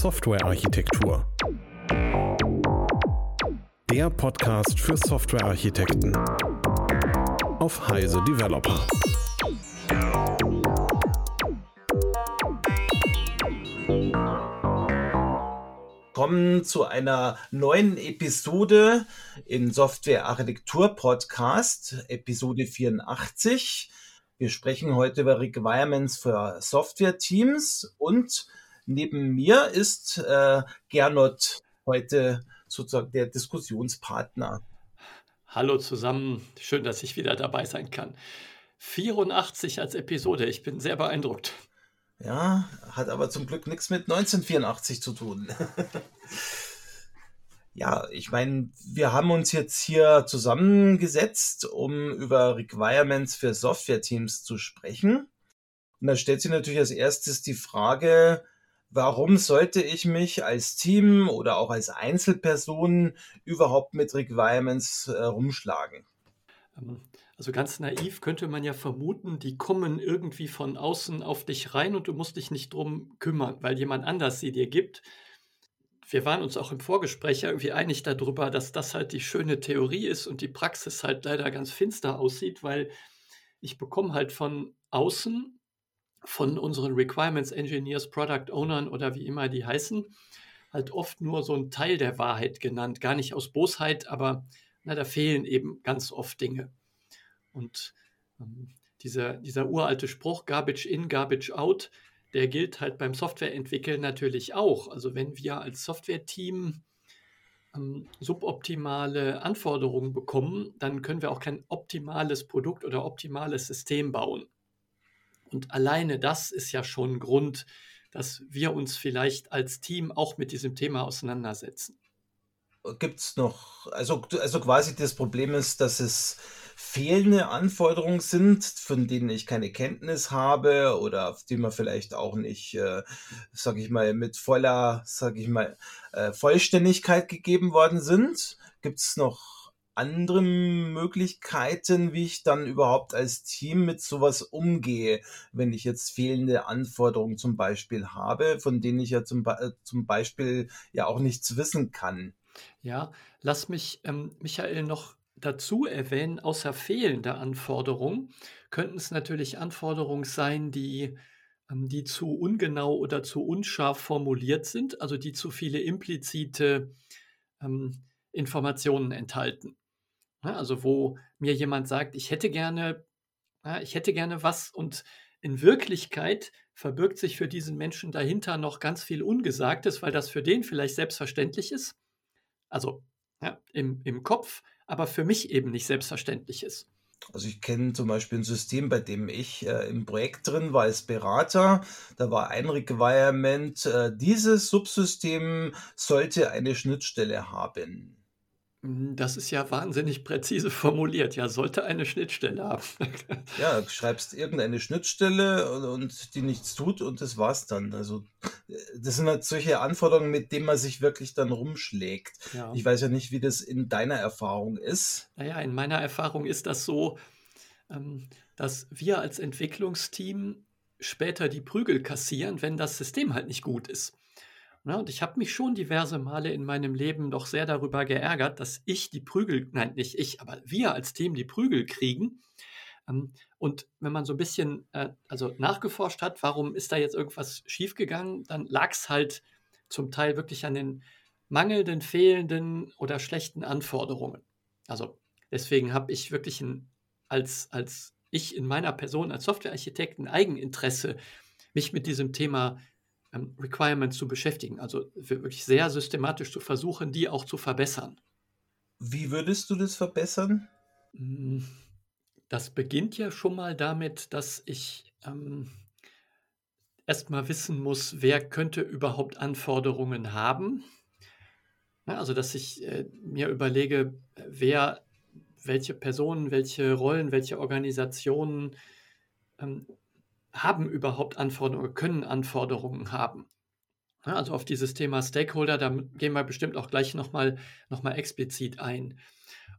Softwarearchitektur. Der Podcast für Softwarearchitekten auf Heise Developer. Willkommen zu einer neuen Episode im Software Architektur Podcast, Episode 84. Wir sprechen heute über Requirements für Software Teams und neben mir ist äh, Gernot heute sozusagen der Diskussionspartner. Hallo zusammen, schön, dass ich wieder dabei sein kann. 84 als Episode, ich bin sehr beeindruckt. Ja, hat aber zum Glück nichts mit 1984 zu tun. Ja, ich meine, wir haben uns jetzt hier zusammengesetzt, um über Requirements für Software-Teams zu sprechen. Und da stellt sich natürlich als erstes die Frage, warum sollte ich mich als Team oder auch als Einzelperson überhaupt mit Requirements äh, rumschlagen? Ähm, also ganz naiv könnte man ja vermuten, die kommen irgendwie von außen auf dich rein und du musst dich nicht drum kümmern, weil jemand anders sie dir gibt wir waren uns auch im Vorgespräch irgendwie einig darüber, dass das halt die schöne Theorie ist und die Praxis halt leider ganz finster aussieht, weil ich bekomme halt von außen, von unseren Requirements Engineers, Product Ownern oder wie immer die heißen, halt oft nur so ein Teil der Wahrheit genannt. Gar nicht aus Bosheit, aber na, da fehlen eben ganz oft Dinge. Und ähm, dieser, dieser uralte Spruch, Garbage in, Garbage out, der gilt halt beim Softwareentwickeln natürlich auch. Also wenn wir als Software-Team ähm, suboptimale Anforderungen bekommen, dann können wir auch kein optimales Produkt oder optimales System bauen. Und alleine das ist ja schon ein Grund, dass wir uns vielleicht als Team auch mit diesem Thema auseinandersetzen. Gibt es noch, also, also quasi das Problem ist, dass es fehlende Anforderungen sind, von denen ich keine Kenntnis habe oder auf die man vielleicht auch nicht, äh, sage ich mal, mit voller, sage ich mal, äh, Vollständigkeit gegeben worden sind. Gibt es noch andere Möglichkeiten, wie ich dann überhaupt als Team mit sowas umgehe, wenn ich jetzt fehlende Anforderungen zum Beispiel habe, von denen ich ja zum, Be zum Beispiel ja auch nichts wissen kann? Ja, lass mich, ähm, Michael, noch dazu erwähnen, außer fehlender Anforderungen könnten es natürlich Anforderungen sein, die, ähm, die zu ungenau oder zu unscharf formuliert sind, also die zu viele implizite ähm, Informationen enthalten. Ja, also wo mir jemand sagt, ich hätte gerne, ich hätte gerne was und in Wirklichkeit verbirgt sich für diesen Menschen dahinter noch ganz viel Ungesagtes, weil das für den vielleicht selbstverständlich ist. Also ja, im, im Kopf, aber für mich eben nicht selbstverständlich ist. Also ich kenne zum Beispiel ein System, bei dem ich äh, im Projekt drin war als Berater. Da war ein Requirement, äh, dieses Subsystem sollte eine Schnittstelle haben. Hm, das ist ja wahnsinnig präzise formuliert. Ja, sollte eine Schnittstelle haben. ja, du schreibst irgendeine Schnittstelle und, und, die nichts tut und das war's dann. Also das sind halt solche Anforderungen, mit denen man sich wirklich dann rumschlägt. Ja. Ich weiß ja nicht, wie das in deiner Erfahrung ist. Naja, in meiner Erfahrung ist das so, ähm, dass wir als Entwicklungsteam später die Prügel kassieren, wenn das System halt nicht gut ist. Ja, und ich habe mich schon diverse Male in meinem Leben doch sehr darüber geärgert, dass ich die Prügel, nein, nicht ich, aber wir als Team die Prügel kriegen. Ähm, und wenn man so ein bisschen äh, also nachgeforscht hat, warum ist da jetzt irgendwas schiefgegangen, dann lag es halt zum Teil wirklich an den mangelnden, fehlenden oder schlechten Anforderungen. Also deswegen habe ich wirklich ein, als, als ich in meiner Person als Softwarearchitekt ein Eigeninteresse, mich mit diesem Thema ähm, Requirements zu beschäftigen. Also wirklich sehr systematisch zu versuchen, die auch zu verbessern. Wie würdest du das verbessern? Hm, das beginnt ja schon mal damit, dass ich ähm, erstmal wissen muss, wer könnte überhaupt Anforderungen haben. Ja, also, dass ich äh, mir überlege, wer, welche Personen, welche Rollen, welche Organisationen ähm, haben überhaupt Anforderungen, können Anforderungen haben. Also auf dieses Thema Stakeholder, da gehen wir bestimmt auch gleich nochmal noch mal explizit ein.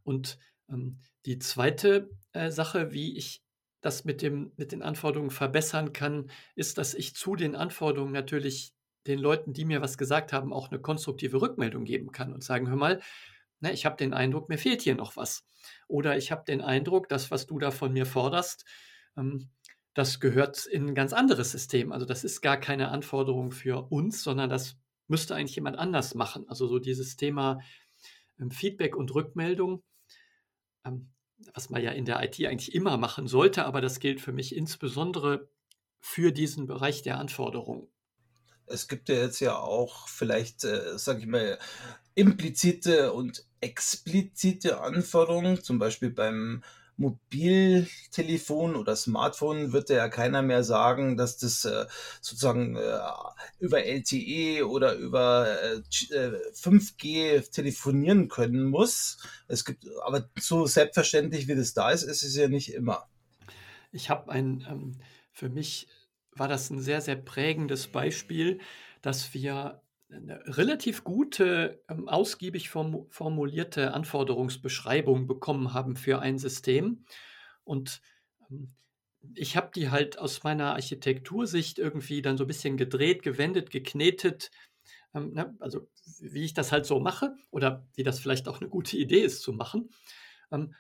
Und ähm, die zweite äh, Sache, wie ich das mit, dem, mit den Anforderungen verbessern kann, ist, dass ich zu den Anforderungen natürlich den Leuten, die mir was gesagt haben, auch eine konstruktive Rückmeldung geben kann und sagen, hör mal, ne, ich habe den Eindruck, mir fehlt hier noch was. Oder ich habe den Eindruck, das, was du da von mir forderst, ähm, das gehört in ein ganz anderes System. Also das ist gar keine Anforderung für uns, sondern das müsste eigentlich jemand anders machen. Also so dieses Thema ähm, Feedback und Rückmeldung, ähm, was man ja in der IT eigentlich immer machen sollte, aber das gilt für mich insbesondere für diesen Bereich der Anforderungen. Es gibt ja jetzt ja auch vielleicht, äh, sage ich mal, implizite und explizite Anforderungen, zum Beispiel beim Mobiltelefon oder Smartphone wird ja keiner mehr sagen, dass das äh, sozusagen äh, über LTE oder über äh, 5G äh, telefonieren können muss. Es gibt, aber so selbstverständlich wie das da ist, ist es ja nicht immer. Ich habe ein, ähm, für mich war das ein sehr, sehr prägendes Beispiel, dass wir eine relativ gute, ähm, ausgiebig form formulierte Anforderungsbeschreibung bekommen haben für ein System. Und ähm, ich habe die halt aus meiner Architektursicht irgendwie dann so ein bisschen gedreht, gewendet, geknetet. Ähm, ne, also wie ich das halt so mache oder wie das vielleicht auch eine gute Idee ist zu machen.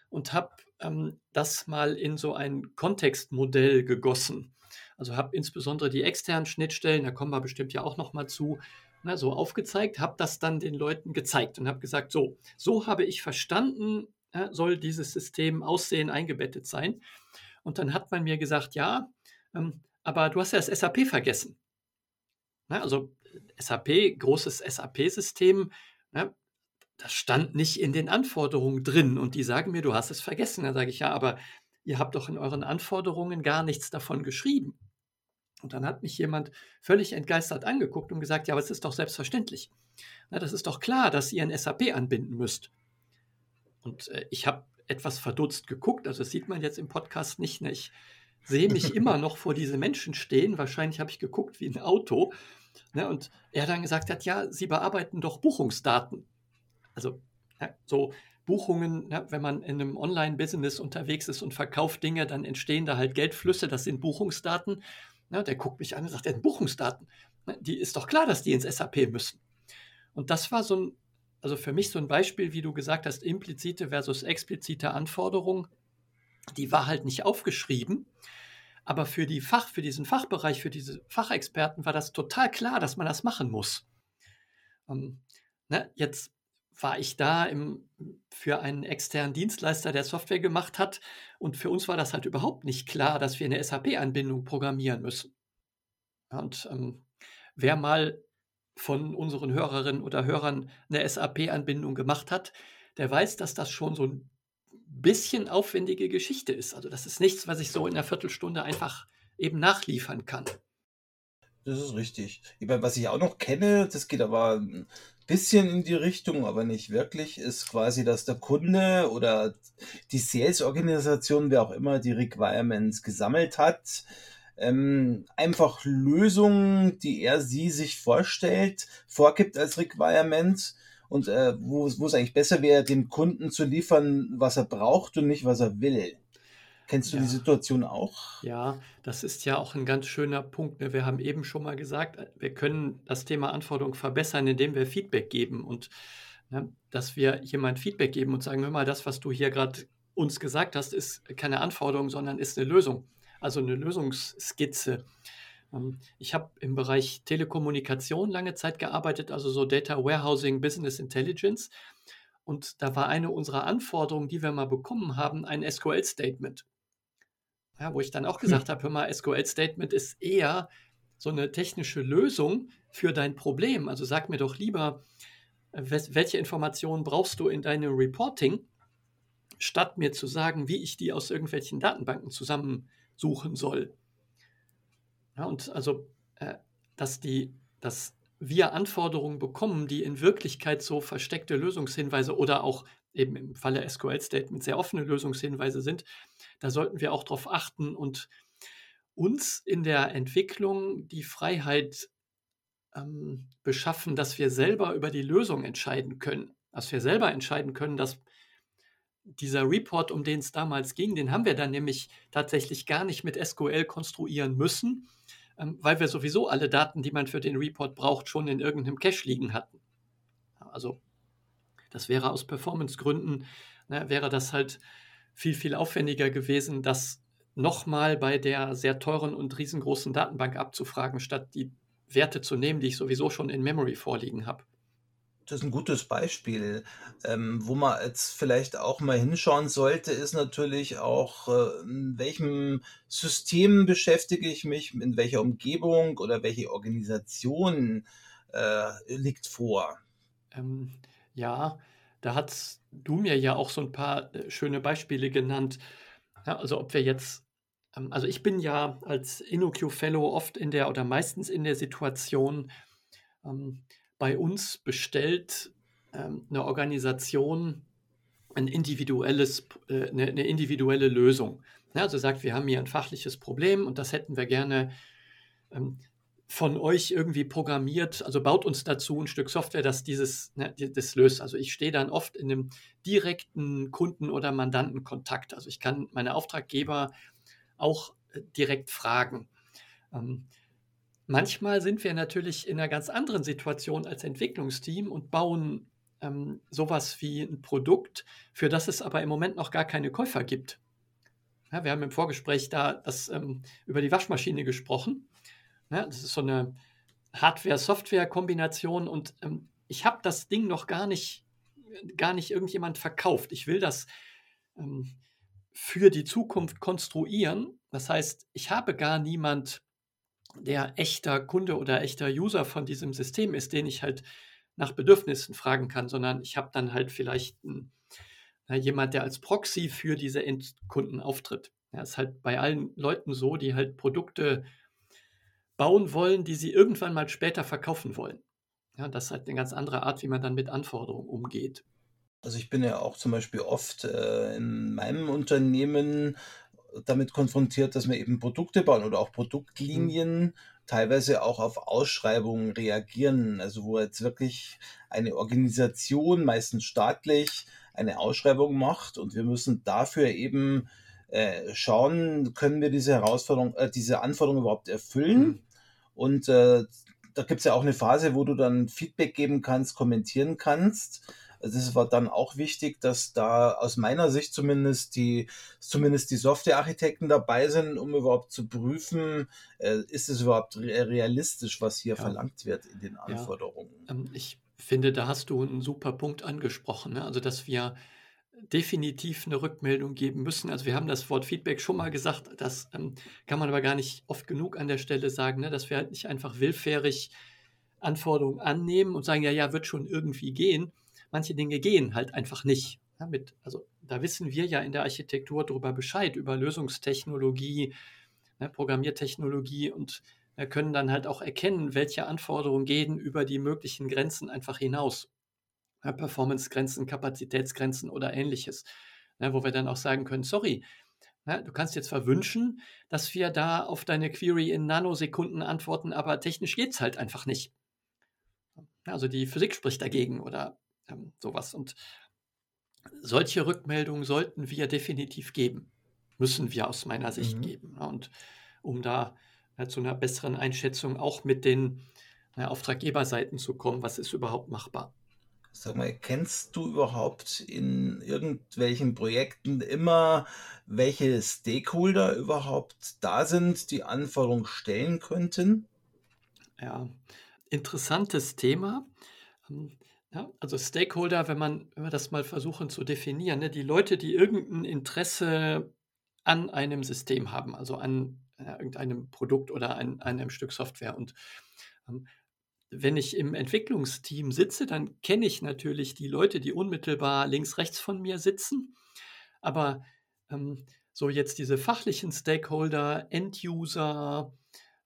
Und habe das mal in so ein Kontextmodell gegossen. Also habe insbesondere die externen Schnittstellen, da kommen wir bestimmt ja auch noch mal zu, na, so aufgezeigt, habe das dann den Leuten gezeigt und habe gesagt, so, so habe ich verstanden, ja, soll dieses System aussehen, eingebettet sein. Und dann hat man mir gesagt, ja, ähm, aber du hast ja das SAP vergessen. Na, also SAP, großes SAP-System, das stand nicht in den Anforderungen drin. Und die sagen mir, du hast es vergessen. Dann sage ich, ja, aber ihr habt doch in euren Anforderungen gar nichts davon geschrieben. Und dann hat mich jemand völlig entgeistert angeguckt und gesagt, ja, aber es ist doch selbstverständlich. Na, das ist doch klar, dass ihr ein SAP anbinden müsst. Und äh, ich habe etwas verdutzt geguckt, also das sieht man jetzt im Podcast nicht. Ne? Ich sehe mich immer noch vor diese Menschen stehen. Wahrscheinlich habe ich geguckt wie ein Auto. Ne? Und er dann gesagt hat, ja, Sie bearbeiten doch Buchungsdaten. Also ja, so Buchungen, ja, wenn man in einem Online-Business unterwegs ist und verkauft Dinge, dann entstehen da halt Geldflüsse, das sind Buchungsdaten. Ne, der guckt mich an und sagt, der Buchungsdaten, ne, die ist doch klar, dass die ins SAP müssen. Und das war so ein, also für mich so ein Beispiel, wie du gesagt hast, implizite versus explizite Anforderungen. Die war halt nicht aufgeschrieben. Aber für die Fach, für diesen Fachbereich, für diese Fachexperten war das total klar, dass man das machen muss. Ähm, ne, jetzt war ich da im, für einen externen Dienstleister, der Software gemacht hat. Und für uns war das halt überhaupt nicht klar, dass wir eine SAP-Anbindung programmieren müssen. Und ähm, wer mal von unseren Hörerinnen oder Hörern eine SAP-Anbindung gemacht hat, der weiß, dass das schon so ein bisschen aufwendige Geschichte ist. Also das ist nichts, was ich so in einer Viertelstunde einfach eben nachliefern kann. Das ist richtig. Ich meine, was ich auch noch kenne, das geht aber bisschen in die Richtung, aber nicht wirklich, ist quasi, dass der Kunde oder die Sales-Organisation, wer auch immer die Requirements gesammelt hat, ähm, einfach Lösungen, die er sie sich vorstellt, vorgibt als Requirement und äh, wo, wo es eigentlich besser wäre, dem Kunden zu liefern, was er braucht und nicht, was er will. Kennst du ja. die Situation auch? Ja, das ist ja auch ein ganz schöner Punkt. Ne? Wir haben eben schon mal gesagt, äh, wir können das Thema Anforderung verbessern, indem wir Feedback geben und ne, dass wir jemand Feedback geben und sagen, hör mal, das, was du hier gerade uns gesagt hast, ist keine Anforderung, sondern ist eine Lösung. Also eine Lösungsskizze. Ähm, ich habe im Bereich Telekommunikation lange Zeit gearbeitet, also so Data Warehousing, Business Intelligence. Und da war eine unserer Anforderungen, die wir mal bekommen haben, ein SQL-Statement. Ja, wo ich dann auch hm. gesagt hm. habe, hör mal, SQL-Statement ist eher so eine technische Lösung für dein Problem. Also sag mir doch lieber, welche Informationen brauchst du in deinem Reporting, statt mir zu sagen, wie ich die aus irgendwelchen Datenbanken zusammensuchen soll. Ja, und also, äh, dass, die, dass wir Anforderungen bekommen, die in Wirklichkeit so versteckte Lösungshinweise oder auch eben im Falle SQL-Statement sehr offene Lösungshinweise sind, da sollten wir auch darauf achten und uns in der Entwicklung die Freiheit ähm, beschaffen, dass wir selber über die Lösung entscheiden können. Dass wir selber entscheiden können, dass dieser Report, um den es damals ging, den haben wir dann nämlich tatsächlich gar nicht mit SQL konstruieren müssen, ähm, weil wir sowieso alle Daten, die man für den Report braucht, schon in irgendeinem Cache liegen hatten. Also das wäre aus Performance-Gründen, ne, wäre das halt viel, viel aufwendiger gewesen, das nochmal bei der sehr teuren und riesengroßen Datenbank abzufragen, statt die Werte zu nehmen, die ich sowieso schon in Memory vorliegen habe. Das ist ein gutes Beispiel. Ähm, wo man jetzt vielleicht auch mal hinschauen sollte, ist natürlich auch, äh, in welchem System beschäftige ich mich, in welcher Umgebung oder welche Organisation äh, liegt vor. Ähm, ja, da hast du mir ja auch so ein paar äh, schöne Beispiele genannt. Ja, also ob wir jetzt, ähm, also ich bin ja als InnoQ Fellow oft in der oder meistens in der Situation, ähm, bei uns bestellt ähm, eine Organisation ein individuelles, äh, eine, eine, individuelle Lösung. Ja, also sagt, wir haben hier ein fachliches Problem und das hätten wir gerne ähm, von euch irgendwie programmiert, also baut uns dazu ein Stück Software, das dieses ne, das löst. Also ich stehe dann oft in einem direkten Kunden- oder Mandantenkontakt. Also ich kann meine Auftraggeber auch äh, direkt fragen. Ähm, manchmal sind wir natürlich in einer ganz anderen Situation als Entwicklungsteam und bauen ähm, sowas wie ein Produkt, für das es aber im Moment noch gar keine Käufer gibt. Ja, wir haben im Vorgespräch da das, ähm, über die Waschmaschine gesprochen. Ja, das ist so eine Hardware-Software-Kombination und ähm, ich habe das Ding noch gar nicht, gar nicht irgendjemand verkauft. Ich will das ähm, für die Zukunft konstruieren. Das heißt, ich habe gar niemand, der echter Kunde oder echter User von diesem System ist, den ich halt nach Bedürfnissen fragen kann, sondern ich habe dann halt vielleicht einen, na, jemand, der als Proxy für diese Endkunden auftritt. Ja, ist halt bei allen Leuten so, die halt Produkte bauen wollen, die sie irgendwann mal später verkaufen wollen. Ja, das ist halt eine ganz andere Art, wie man dann mit Anforderungen umgeht. Also ich bin ja auch zum Beispiel oft äh, in meinem Unternehmen damit konfrontiert, dass wir eben Produkte bauen oder auch Produktlinien, mhm. teilweise auch auf Ausschreibungen reagieren. Also wo jetzt wirklich eine Organisation, meistens staatlich, eine Ausschreibung macht und wir müssen dafür eben äh, schauen, können wir diese Herausforderung, äh, diese Anforderungen überhaupt erfüllen? Mhm. Und äh, da gibt es ja auch eine Phase, wo du dann Feedback geben kannst, kommentieren kannst. Also das war dann auch wichtig, dass da aus meiner Sicht zumindest die, zumindest die Softwarearchitekten dabei sind, um überhaupt zu prüfen, äh, ist es überhaupt realistisch, was hier ja. verlangt wird in den Anforderungen. Ja. Ähm, ich finde, da hast du einen super Punkt angesprochen. Ne? Also, dass wir definitiv eine Rückmeldung geben müssen. Also wir haben das Wort Feedback schon mal gesagt, das ähm, kann man aber gar nicht oft genug an der Stelle sagen, ne, dass wir halt nicht einfach willfährig Anforderungen annehmen und sagen, ja, ja, wird schon irgendwie gehen. Manche Dinge gehen halt einfach nicht. Ja, mit, also da wissen wir ja in der Architektur darüber Bescheid, über Lösungstechnologie, ne, Programmiertechnologie und können dann halt auch erkennen, welche Anforderungen gehen über die möglichen Grenzen einfach hinaus. Performance-Grenzen, Kapazitätsgrenzen oder ähnliches, ne, wo wir dann auch sagen können, sorry, ne, du kannst jetzt verwünschen, dass wir da auf deine Query in Nanosekunden antworten, aber technisch geht es halt einfach nicht. Also die Physik spricht dagegen oder ähm, sowas. Und solche Rückmeldungen sollten wir definitiv geben, müssen wir aus meiner Sicht mhm. geben. Ne, und um da ja, zu einer besseren Einschätzung auch mit den ja, Auftraggeberseiten zu kommen, was ist überhaupt machbar. Sag mal, kennst du überhaupt in irgendwelchen Projekten immer, welche Stakeholder überhaupt da sind, die Anforderungen stellen könnten? Ja, interessantes Thema. Ähm, ja, also Stakeholder, wenn man, wenn wir das mal versuchen zu definieren, ne, die Leute, die irgendein Interesse an einem System haben, also an äh, irgendeinem Produkt oder an, an einem Stück Software. Und ähm, wenn ich im Entwicklungsteam sitze, dann kenne ich natürlich die Leute, die unmittelbar links, rechts von mir sitzen. Aber ähm, so jetzt diese fachlichen Stakeholder, End-User,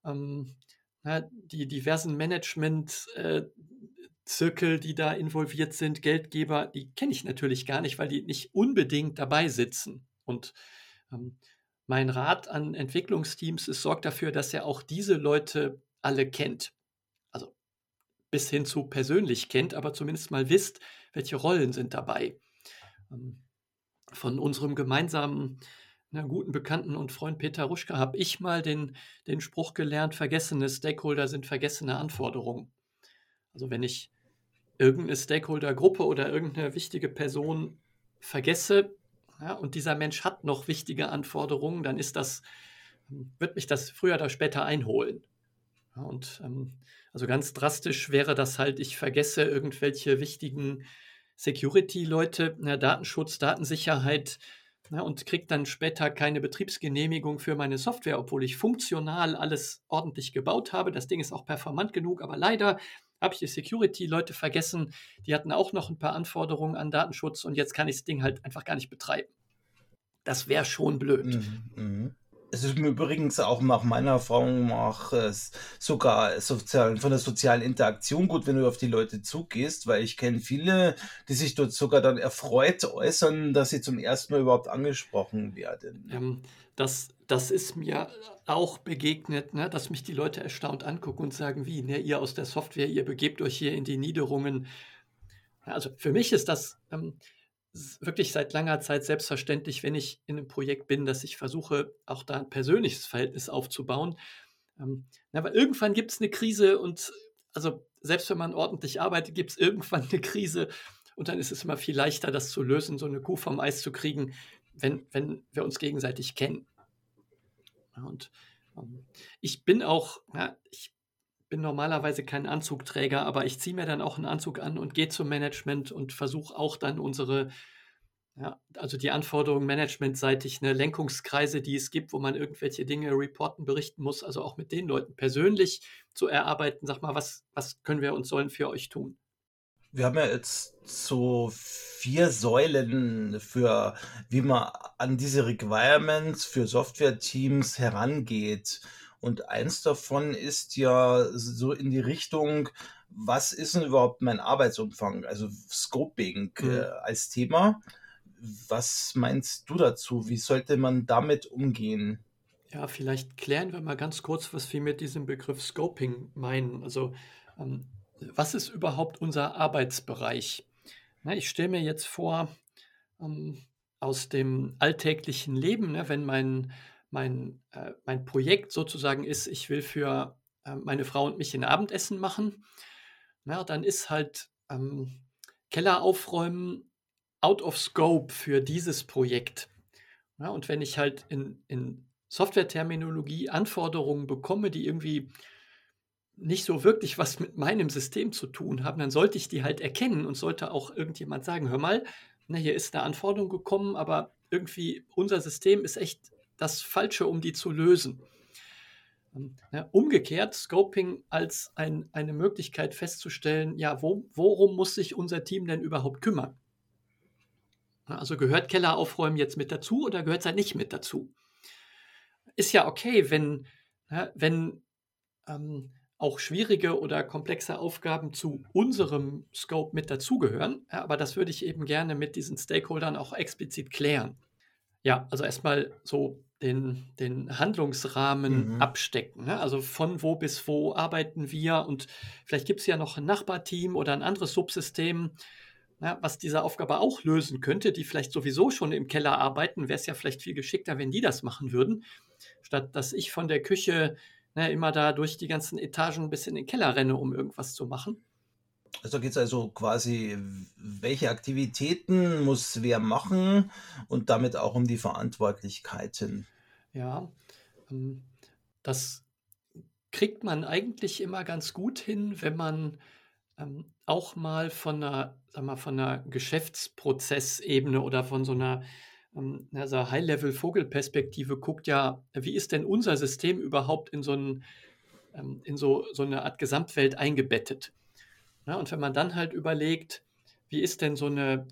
ähm, die diversen Management-Zirkel, äh, die da involviert sind, Geldgeber, die kenne ich natürlich gar nicht, weil die nicht unbedingt dabei sitzen. Und ähm, mein Rat an Entwicklungsteams ist, sorgt dafür, dass er auch diese Leute alle kennt bis hin zu persönlich kennt, aber zumindest mal wisst, welche Rollen sind dabei. Ähm, von unserem gemeinsamen guten Bekannten und Freund Peter Ruschka habe ich mal den, den Spruch gelernt, vergessene Stakeholder sind vergessene Anforderungen. Also wenn ich irgendeine Stakeholdergruppe oder irgendeine wichtige Person vergesse ja, und dieser Mensch hat noch wichtige Anforderungen, dann ist das, wird mich das früher oder später einholen. Ja, und ähm, also ganz drastisch wäre das halt, ich vergesse irgendwelche wichtigen Security-Leute, Datenschutz, Datensicherheit, ja, und kriege dann später keine Betriebsgenehmigung für meine Software, obwohl ich funktional alles ordentlich gebaut habe. Das Ding ist auch performant genug, aber leider habe ich die Security-Leute vergessen. Die hatten auch noch ein paar Anforderungen an Datenschutz und jetzt kann ich das Ding halt einfach gar nicht betreiben. Das wäre schon blöd. Mhm, mh. Es ist mir übrigens auch nach meiner Erfahrung nach äh, sogar sozial, von der sozialen Interaktion gut, wenn du auf die Leute zugehst, weil ich kenne viele, die sich dort sogar dann erfreut äußern, dass sie zum ersten Mal überhaupt angesprochen werden. Ähm, das, das ist mir auch begegnet, ne, dass mich die Leute erstaunt angucken und sagen, wie, ne, ihr aus der Software, ihr begebt euch hier in die Niederungen. Also für mich ist das ähm, wirklich seit langer Zeit selbstverständlich, wenn ich in einem Projekt bin, dass ich versuche, auch da ein persönliches Verhältnis aufzubauen. Ähm, aber irgendwann gibt es eine Krise und also selbst wenn man ordentlich arbeitet, gibt es irgendwann eine Krise und dann ist es immer viel leichter, das zu lösen, so eine Kuh vom Eis zu kriegen, wenn, wenn wir uns gegenseitig kennen. Und ähm, ich bin auch, ja, ich bin normalerweise kein Anzugträger, aber ich ziehe mir dann auch einen Anzug an und gehe zum Management und versuche auch dann unsere, ja, also die Anforderungen managementseitig, eine Lenkungskreise, die es gibt, wo man irgendwelche Dinge reporten, berichten muss, also auch mit den Leuten persönlich zu erarbeiten, sag mal, was, was können wir und sollen für euch tun? Wir haben ja jetzt so vier Säulen für, wie man an diese Requirements für Software-Teams herangeht. Und eins davon ist ja so in die Richtung, was ist denn überhaupt mein Arbeitsumfang? Also Scoping mhm. äh, als Thema. Was meinst du dazu? Wie sollte man damit umgehen? Ja, vielleicht klären wir mal ganz kurz, was wir mit diesem Begriff Scoping meinen. Also, ähm, was ist überhaupt unser Arbeitsbereich? Na, ich stelle mir jetzt vor, ähm, aus dem alltäglichen Leben, ne, wenn mein mein, äh, mein Projekt sozusagen ist, ich will für äh, meine Frau und mich ein Abendessen machen, na, dann ist halt ähm, Keller aufräumen out of scope für dieses Projekt. Ja, und wenn ich halt in, in Software-Terminologie Anforderungen bekomme, die irgendwie nicht so wirklich was mit meinem System zu tun haben, dann sollte ich die halt erkennen und sollte auch irgendjemand sagen, hör mal, na, hier ist eine Anforderung gekommen, aber irgendwie unser System ist echt das Falsche, um die zu lösen. Ähm, umgekehrt, Scoping als ein, eine Möglichkeit festzustellen, ja, wo, worum muss sich unser Team denn überhaupt kümmern? Also gehört Keller aufräumen jetzt mit dazu oder gehört es halt nicht mit dazu? Ist ja okay, wenn, wenn ähm, auch schwierige oder komplexe Aufgaben zu unserem Scope mit dazugehören, aber das würde ich eben gerne mit diesen Stakeholdern auch explizit klären. Ja, also erstmal so den, den Handlungsrahmen mhm. abstecken. Ne? Also von wo bis wo arbeiten wir und vielleicht gibt es ja noch ein Nachbarteam oder ein anderes Subsystem, ja, was diese Aufgabe auch lösen könnte, die vielleicht sowieso schon im Keller arbeiten, wäre es ja vielleicht viel geschickter, wenn die das machen würden, statt dass ich von der Küche ne, immer da durch die ganzen Etagen bis in den Keller renne, um irgendwas zu machen. Also geht es also quasi, welche Aktivitäten muss wer machen und damit auch um die Verantwortlichkeiten. Ja, ähm, das kriegt man eigentlich immer ganz gut hin, wenn man ähm, auch mal von einer, sag mal, von einer Geschäftsprozessebene oder von so einer also High-Level-Vogelperspektive guckt, ja, wie ist denn unser System überhaupt in so, ein, in so, so eine Art Gesamtwelt eingebettet? Ja, und wenn man dann halt überlegt, wie ist denn so eine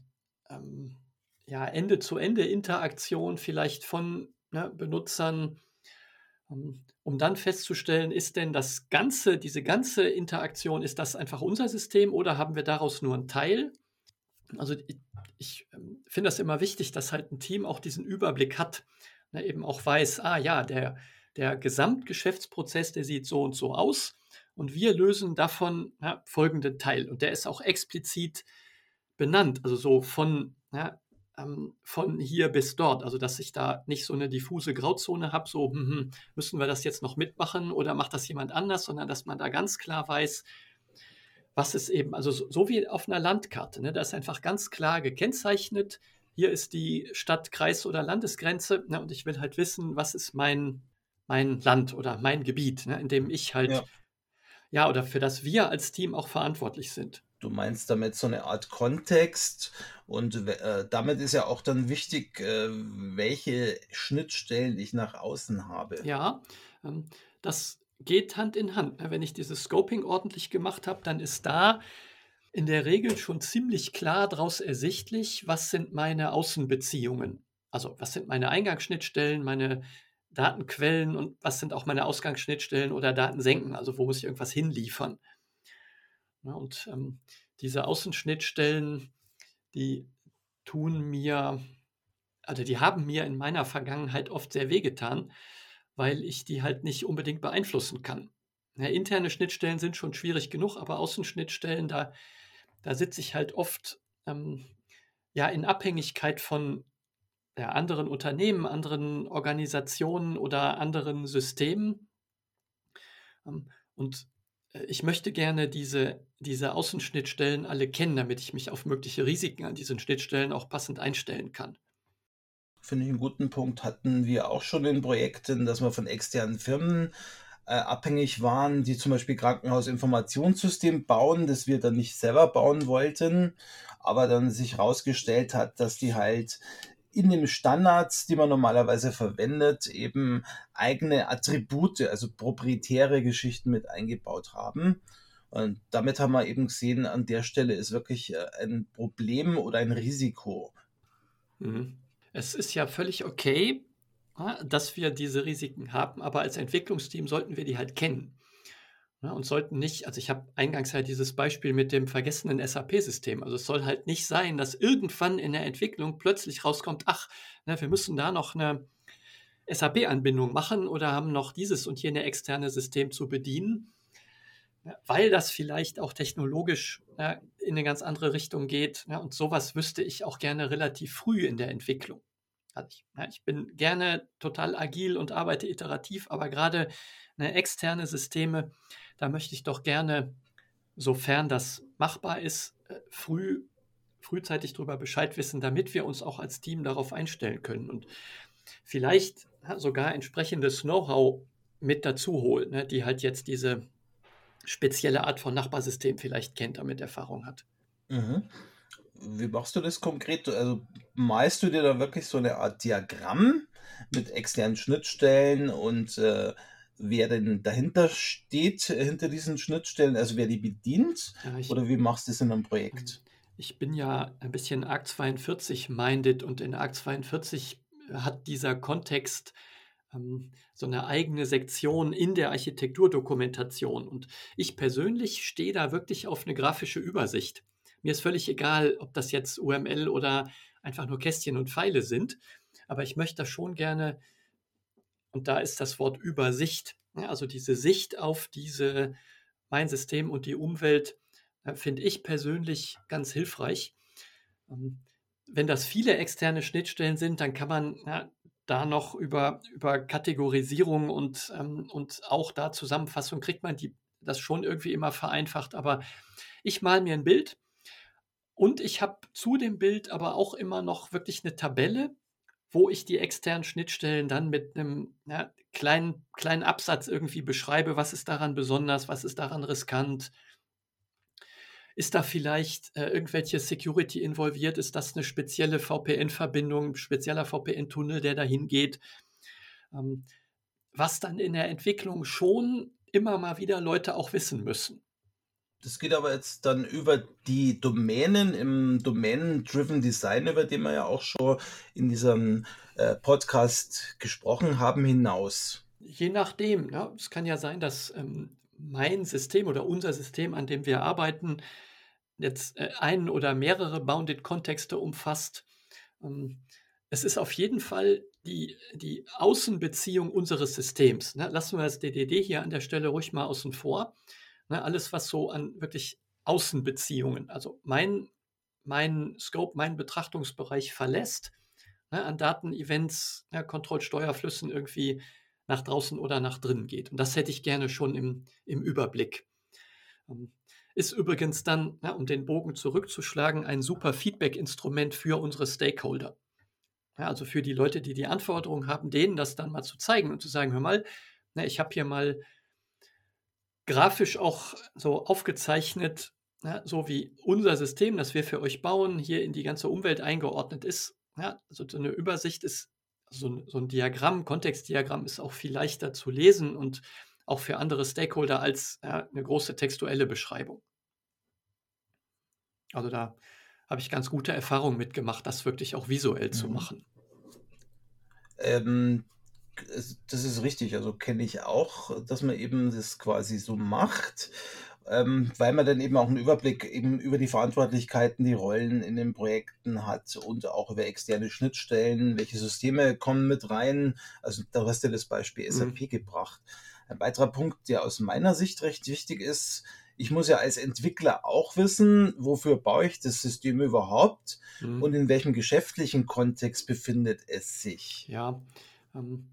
ähm, ja, Ende-zu-Ende-Interaktion vielleicht von ne, Benutzern, ähm, um dann festzustellen, ist denn das ganze, diese ganze Interaktion, ist das einfach unser System oder haben wir daraus nur einen Teil? Also ich, ich ähm, finde das immer wichtig, dass halt ein Team auch diesen Überblick hat, ne, eben auch weiß, ah ja, der, der Gesamtgeschäftsprozess, der sieht so und so aus und wir lösen davon ja, folgenden Teil. Und der ist auch explizit benannt. Also so von ja, ähm, von hier bis dort. Also dass ich da nicht so eine diffuse Grauzone habe, so hm, hm, müssen wir das jetzt noch mitmachen oder macht das jemand anders, sondern dass man da ganz klar weiß, was ist eben, also so, so wie auf einer Landkarte, ne, da ist einfach ganz klar gekennzeichnet, hier ist die Stadt, Kreis oder Landesgrenze ne, und ich will halt wissen, was ist mein, mein Land oder mein Gebiet, ne, in dem ich halt, ja. Ja, oder für das wir als Team auch verantwortlich sind. Du meinst damit so eine Art Kontext und äh, damit ist ja auch dann wichtig, äh, welche Schnittstellen ich nach außen habe. Ja, ähm, das geht Hand in Hand. Wenn ich dieses Scoping ordentlich gemacht habe, dann ist da in der Regel schon ziemlich klar daraus ersichtlich, was sind meine Außenbeziehungen. Also was sind meine Eingangsschnittstellen, meine Datenquellen und was sind auch meine Ausgangsschnittstellen oder Datensenken, also wo muss ich irgendwas hinliefern. Und ähm, diese Außenschnittstellen, die tun mir, also die haben mir in meiner Vergangenheit oft sehr wehgetan, weil ich die halt nicht unbedingt beeinflussen kann. Ja, interne Schnittstellen sind schon schwierig genug, aber Außenschnittstellen, da, da sitze ich halt oft ähm, ja in Abhängigkeit von ja, anderen Unternehmen, anderen Organisationen oder anderen Systemen. Ähm, und äh, ich möchte gerne diese, diese Außenschnittstellen alle kennen, damit ich mich auf mögliche Risiken an diesen Schnittstellen auch passend einstellen kann. Finde ich einen guten Punkt. Hatten wir auch schon in Projekten, dass wir von externen Firmen äh, abhängig waren, die zum Beispiel Krankenhausinformationssystem bauen, das wir dann nicht selber bauen wollten, aber dann sich herausgestellt hat, dass die halt in den Standards, die man normalerweise verwendet, eben eigene Attribute, also proprietäre Geschichten mit eingebaut haben. Und damit haben wir eben gesehen, an der Stelle ist wirklich äh, ein Problem oder ein Risiko. Mhm. Es ist ja völlig okay, dass wir diese Risiken haben, aber als Entwicklungsteam sollten wir die halt kennen. Ja, und sollten nicht, also ich habe eingangs ja dieses Beispiel mit dem vergessenen SAP-System. Also es soll halt nicht sein, dass irgendwann in der Entwicklung plötzlich rauskommt, ach, na, wir müssen da noch eine SAP-Anbindung machen oder haben noch dieses und jene externe System zu bedienen, weil das vielleicht auch technologisch ja, in eine ganz andere Richtung geht. Ja, und sowas wüsste ich auch gerne relativ früh in der Entwicklung. Also ich, ich bin gerne total agil und arbeite iterativ, aber gerade eine externe Systeme, da möchte ich doch gerne, sofern das machbar ist, äh, früh, frühzeitig darüber Bescheid wissen, damit wir uns auch als Team darauf einstellen können und vielleicht sogar entsprechendes Know-how mit dazu holen, ne, die halt jetzt diese spezielle Art von Nachbarsystem vielleicht kennt, damit Erfahrung hat. Mhm. Wie machst du das konkret? Also malst du dir da wirklich so eine Art Diagramm mit externen Schnittstellen und äh, wer denn dahinter steht, hinter diesen Schnittstellen, also wer die bedient? Ja, ich, oder wie machst du das in einem Projekt? Ich bin ja ein bisschen ARC 42 minded und in ARC 42 hat dieser Kontext ähm, so eine eigene Sektion in der Architekturdokumentation. Und ich persönlich stehe da wirklich auf eine grafische Übersicht. Mir ist völlig egal, ob das jetzt UML oder einfach nur Kästchen und Pfeile sind, aber ich möchte da schon gerne und da ist das Wort Übersicht, also diese Sicht auf diese, mein System und die Umwelt, äh, finde ich persönlich ganz hilfreich. Ähm, wenn das viele externe Schnittstellen sind, dann kann man ja, da noch über, über Kategorisierung und, ähm, und auch da Zusammenfassung kriegt man die, das schon irgendwie immer vereinfacht. Aber ich male mir ein Bild und ich habe zu dem Bild aber auch immer noch wirklich eine Tabelle, wo ich die externen Schnittstellen dann mit einem ja, kleinen, kleinen Absatz irgendwie beschreibe, was ist daran besonders, was ist daran riskant. Ist da vielleicht äh, irgendwelche Security involviert? Ist das eine spezielle VPN-Verbindung, ein spezieller VPN-Tunnel, der dahin geht? Ähm, was dann in der Entwicklung schon immer mal wieder Leute auch wissen müssen. Das geht aber jetzt dann über die Domänen im Domain-Driven Design, über den wir ja auch schon in diesem äh, Podcast gesprochen haben, hinaus. Je nachdem. Ja. Es kann ja sein, dass ähm, mein System oder unser System, an dem wir arbeiten, jetzt äh, einen oder mehrere Bounded-Kontexte umfasst. Ähm, es ist auf jeden Fall die, die Außenbeziehung unseres Systems. Ne? Lassen wir das DDD hier an der Stelle ruhig mal außen vor. Ne, alles, was so an wirklich Außenbeziehungen, also mein, meinen Scope, meinen Betrachtungsbereich verlässt, ne, an Datenevents, ja, Kontrollsteuerflüssen irgendwie nach draußen oder nach drinnen geht. Und das hätte ich gerne schon im, im Überblick. Ähm, ist übrigens dann, ja, um den Bogen zurückzuschlagen, ein super Feedback-Instrument für unsere Stakeholder. Ja, also für die Leute, die die Anforderungen haben, denen das dann mal zu zeigen und zu sagen, hör mal, na, ich habe hier mal grafisch auch so aufgezeichnet, na, so wie unser System, das wir für euch bauen, hier in die ganze Umwelt eingeordnet ist. Ja, also so eine Übersicht ist, so ein, so ein Diagramm, Kontextdiagramm ist auch viel leichter zu lesen und auch für andere Stakeholder als ja, eine große textuelle Beschreibung. Also da habe ich ganz gute Erfahrungen mitgemacht, das wirklich auch visuell mhm. zu machen. Ähm, das ist richtig, also kenne ich auch, dass man eben das quasi so macht, ähm, weil man dann eben auch einen Überblick eben über die Verantwortlichkeiten, die Rollen in den Projekten hat und auch über externe Schnittstellen, welche Systeme kommen mit rein. Also da hast du das Beispiel SAP mhm. gebracht. Ein weiterer Punkt, der aus meiner Sicht recht wichtig ist, ich muss ja als Entwickler auch wissen, wofür baue ich das System überhaupt mhm. und in welchem geschäftlichen Kontext befindet es sich. Ja, ähm,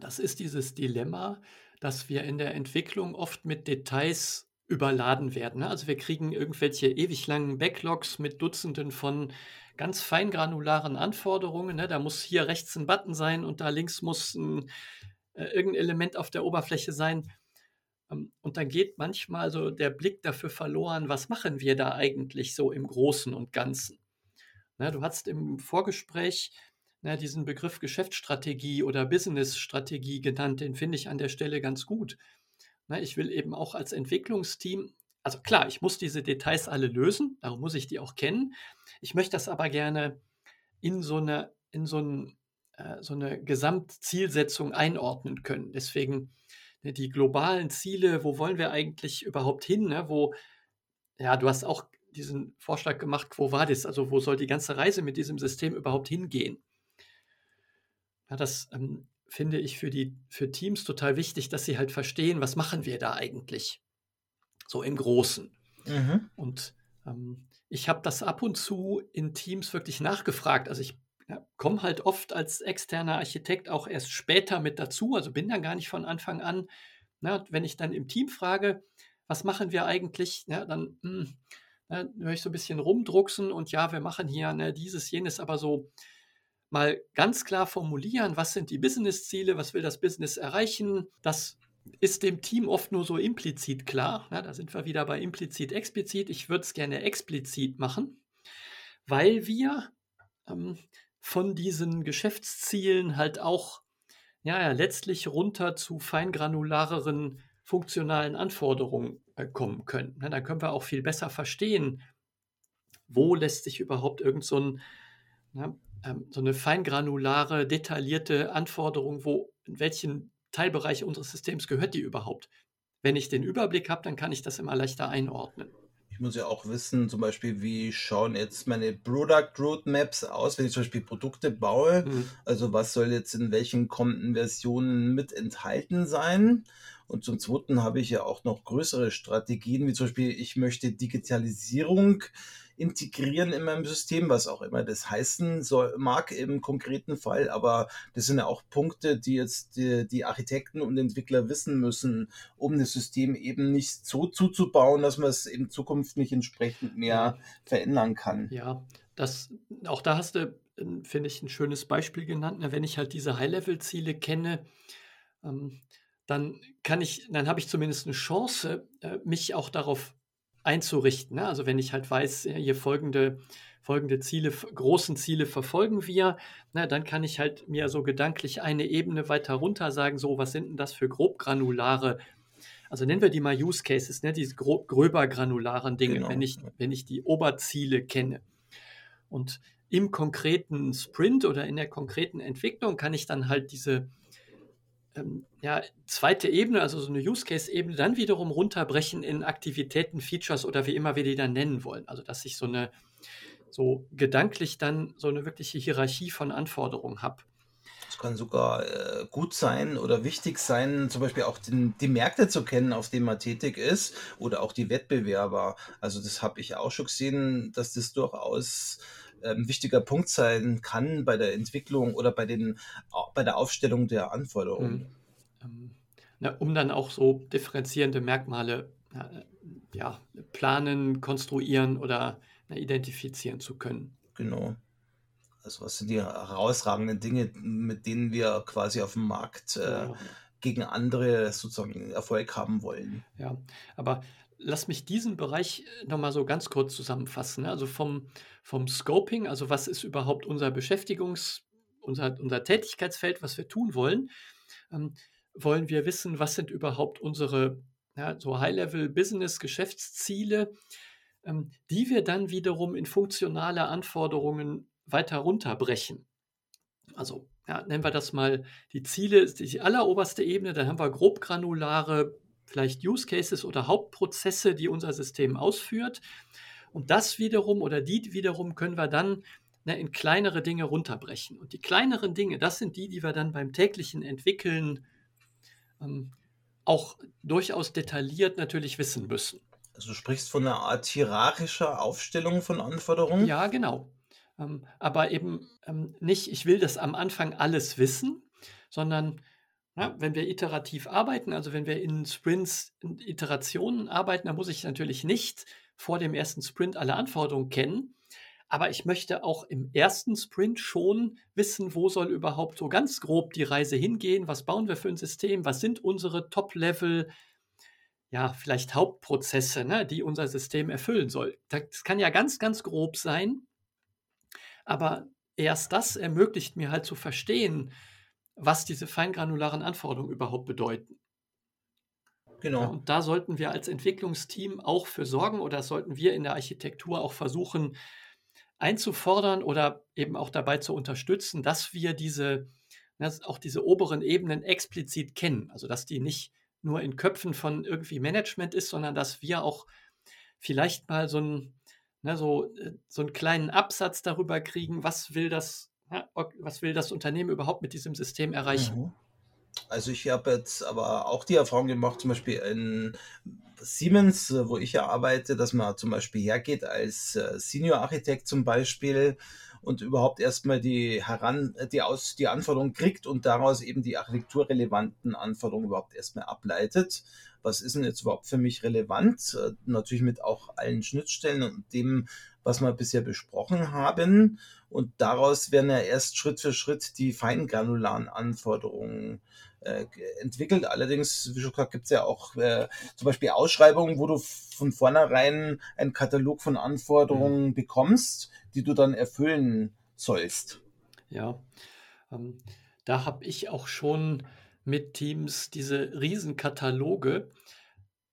das ist dieses Dilemma, dass wir in der Entwicklung oft mit Details überladen werden. Ne? Also wir kriegen irgendwelche ewig langen Backlogs mit Dutzenden von ganz feingranularen Anforderungen. Ne? Da muss hier rechts ein Button sein und da links muss ein, äh, irgendein Element auf der Oberfläche sein. Ähm, und dann geht manchmal so der Blick dafür verloren, was machen wir da eigentlich so im Großen und Ganzen. Ne, du hast im Vorgespräch ne, diesen Begriff Geschäftsstrategie oder Businessstrategie genannt, den finde ich an der Stelle ganz gut. Ne, ich will eben auch als Entwicklungsteam, also klar, ich muss diese Details alle lösen, darum muss ich die auch kennen. Ich möchte das aber gerne in so eine, in so, ein, äh, so eine Gesamtzielsetzung einordnen können. Deswegen Ne, die globalen Ziele, wo wollen wir eigentlich überhaupt hin? Ne? Wo, ja, du hast auch diesen Vorschlag gemacht, wo war das? Also wo soll die ganze Reise mit diesem System überhaupt hingehen? Ja, das ähm, finde ich für die für Teams total wichtig, dass sie halt verstehen, was machen wir da eigentlich? So im Großen. Mhm. Und ähm, ich habe das ab und zu in Teams wirklich nachgefragt. Also ich ja, komme halt oft als externer Architekt auch erst später mit dazu, also bin dann gar nicht von Anfang an. Na, wenn ich dann im Team frage, was machen wir eigentlich, ja, dann hm, na, höre ich so ein bisschen rumdrucksen und ja, wir machen hier ne, dieses, jenes, aber so mal ganz klar formulieren, was sind die Business-Ziele, was will das Business erreichen, das ist dem Team oft nur so implizit klar. Ja, da sind wir wieder bei implizit, explizit. Ich würde es gerne explizit machen, weil wir ähm, von diesen Geschäftszielen halt auch ja, ja letztlich runter zu feingranulareren funktionalen Anforderungen äh, kommen können. Ja, dann können wir auch viel besser verstehen, wo lässt sich überhaupt irgend so, ein, ja, ähm, so eine feingranulare, detaillierte Anforderung, wo in welchen Teilbereich unseres Systems gehört die überhaupt? Wenn ich den Überblick habe, dann kann ich das immer leichter einordnen. Ich muss ja auch wissen, zum Beispiel, wie schauen jetzt meine Product Roadmaps aus, wenn ich zum Beispiel Produkte baue. Mhm. Also was soll jetzt in welchen kommenden Versionen mit enthalten sein? Und zum Zweiten habe ich ja auch noch größere Strategien, wie zum Beispiel, ich möchte Digitalisierung integrieren in meinem System, was auch immer das heißen soll, mag im konkreten Fall. Aber das sind ja auch Punkte, die jetzt die, die Architekten und Entwickler wissen müssen, um das System eben nicht so zuzubauen, dass man es in Zukunft nicht entsprechend mehr verändern kann. Ja, das, auch da hast du, ähm, finde ich, ein schönes Beispiel genannt. Wenn ich halt diese High-Level-Ziele kenne, ähm, dann kann ich, dann habe ich zumindest eine Chance, äh, mich auch darauf einzurichten. Ne? Also wenn ich halt weiß, hier folgende, folgende Ziele, großen Ziele verfolgen wir, na, ne, dann kann ich halt mir so gedanklich eine Ebene weiter runter sagen, so, was sind denn das für grobgranulare, also nennen wir die mal Use Cases, ne, diese grob, gröber granularen Dinge, genau. wenn, ich, wenn ich die Oberziele kenne. Und im konkreten Sprint oder in der konkreten Entwicklung kann ich dann halt diese ähm, ja, zweite Ebene, also so eine Use-Case-Ebene, dann wiederum runterbrechen in Aktivitäten, Features oder wie immer wir die dann nennen wollen. Also dass ich so eine, so gedanklich dann so eine wirkliche Hierarchie von Anforderungen habe. kann sogar äh, gut sein oder wichtig sein, zum Beispiel auch den, die Märkte zu kennen, auf denen man tätig ist oder auch die Wettbewerber. Also das habe ich auch schon gesehen, dass das durchaus ähm, wichtiger Punkt sein kann bei der Entwicklung oder bei, den, bei der Aufstellung der Anforderungen. Mhm. Ähm, na, um dann auch so differenzierende Merkmale ja, planen, konstruieren oder na, identifizieren zu können. Genau. Also was sind die herausragenden Dinge, mit denen wir quasi auf dem Markt äh, ja. gegen andere sozusagen Erfolg haben wollen? Ja, aber lass mich diesen Bereich nochmal so ganz kurz zusammenfassen. Ne? Also vom, vom Scoping, also was ist überhaupt unser Beschäftigungs-, unser, unser Tätigkeitsfeld, was wir tun wollen, ähm, wollen wir wissen, was sind überhaupt unsere ja, so High-Level-Business-Geschäftsziele, ähm, die wir dann wiederum in funktionale Anforderungen weiter runterbrechen. Also ja, nennen wir das mal die Ziele, die alleroberste Ebene, dann haben wir grobgranulare, vielleicht Use Cases oder Hauptprozesse, die unser System ausführt. Und das wiederum oder die wiederum können wir dann ne, in kleinere Dinge runterbrechen. Und die kleineren Dinge, das sind die, die wir dann beim täglichen Entwickeln ähm, auch durchaus detailliert natürlich wissen müssen. Also du sprichst von einer Art hierarchischer Aufstellung von Anforderungen? Ja, genau. Ähm, aber eben ähm, nicht, ich will das am Anfang alles wissen, sondern ja, wenn wir iterativ arbeiten, also wenn wir in Sprints, in Iterationen arbeiten, dann muss ich natürlich nicht vor dem ersten Sprint alle Anforderungen kennen. Aber ich möchte auch im ersten Sprint schon wissen, wo soll überhaupt so ganz grob die Reise hingehen, was bauen wir für ein System, was sind unsere Top-Level, ja, vielleicht Hauptprozesse, ne, die unser System erfüllen soll. Das kann ja ganz, ganz grob sein. Aber erst das ermöglicht mir halt zu verstehen, was diese feingranularen Anforderungen überhaupt bedeuten. Genau. Ja, und da sollten wir als Entwicklungsteam auch für sorgen oder sollten wir in der Architektur auch versuchen einzufordern oder eben auch dabei zu unterstützen, dass wir diese, dass auch diese oberen Ebenen explizit kennen. Also dass die nicht nur in Köpfen von irgendwie Management ist, sondern dass wir auch vielleicht mal so ein ne, so, äh, so einen kleinen Absatz darüber kriegen, was will das, was will das Unternehmen überhaupt mit diesem System erreichen. Mhm. Also ich habe jetzt aber auch die Erfahrung gemacht, zum Beispiel in Siemens, wo ich ja arbeite, dass man zum Beispiel hergeht als äh, Senior-Architekt zum Beispiel und überhaupt erstmal die heran, die aus die Anforderungen kriegt und daraus eben die architekturrelevanten Anforderungen überhaupt erstmal ableitet. Was ist denn jetzt überhaupt für mich relevant? Äh, natürlich mit auch allen Schnittstellen und dem, was wir bisher besprochen haben. Und daraus werden ja erst Schritt für Schritt die feingranularen Anforderungen äh, entwickelt. Allerdings, wie schon gesagt, gibt es ja auch äh, zum Beispiel Ausschreibungen, wo du von vornherein einen Katalog von Anforderungen mhm. bekommst, die du dann erfüllen sollst. Ja, ähm, da habe ich auch schon mit Teams diese Riesenkataloge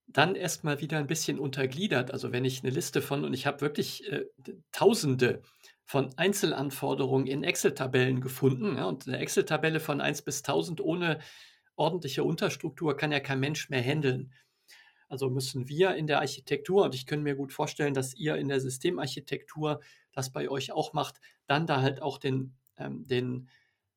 dann erstmal wieder ein bisschen untergliedert. Also wenn ich eine Liste von, und ich habe wirklich äh, Tausende von Einzelanforderungen in Excel-Tabellen gefunden. Ja, und eine Excel-Tabelle von 1 bis 1000 ohne ordentliche Unterstruktur kann ja kein Mensch mehr handeln. Also müssen wir in der Architektur, und ich kann mir gut vorstellen, dass ihr in der Systemarchitektur das bei euch auch macht, dann da halt auch den, ähm, den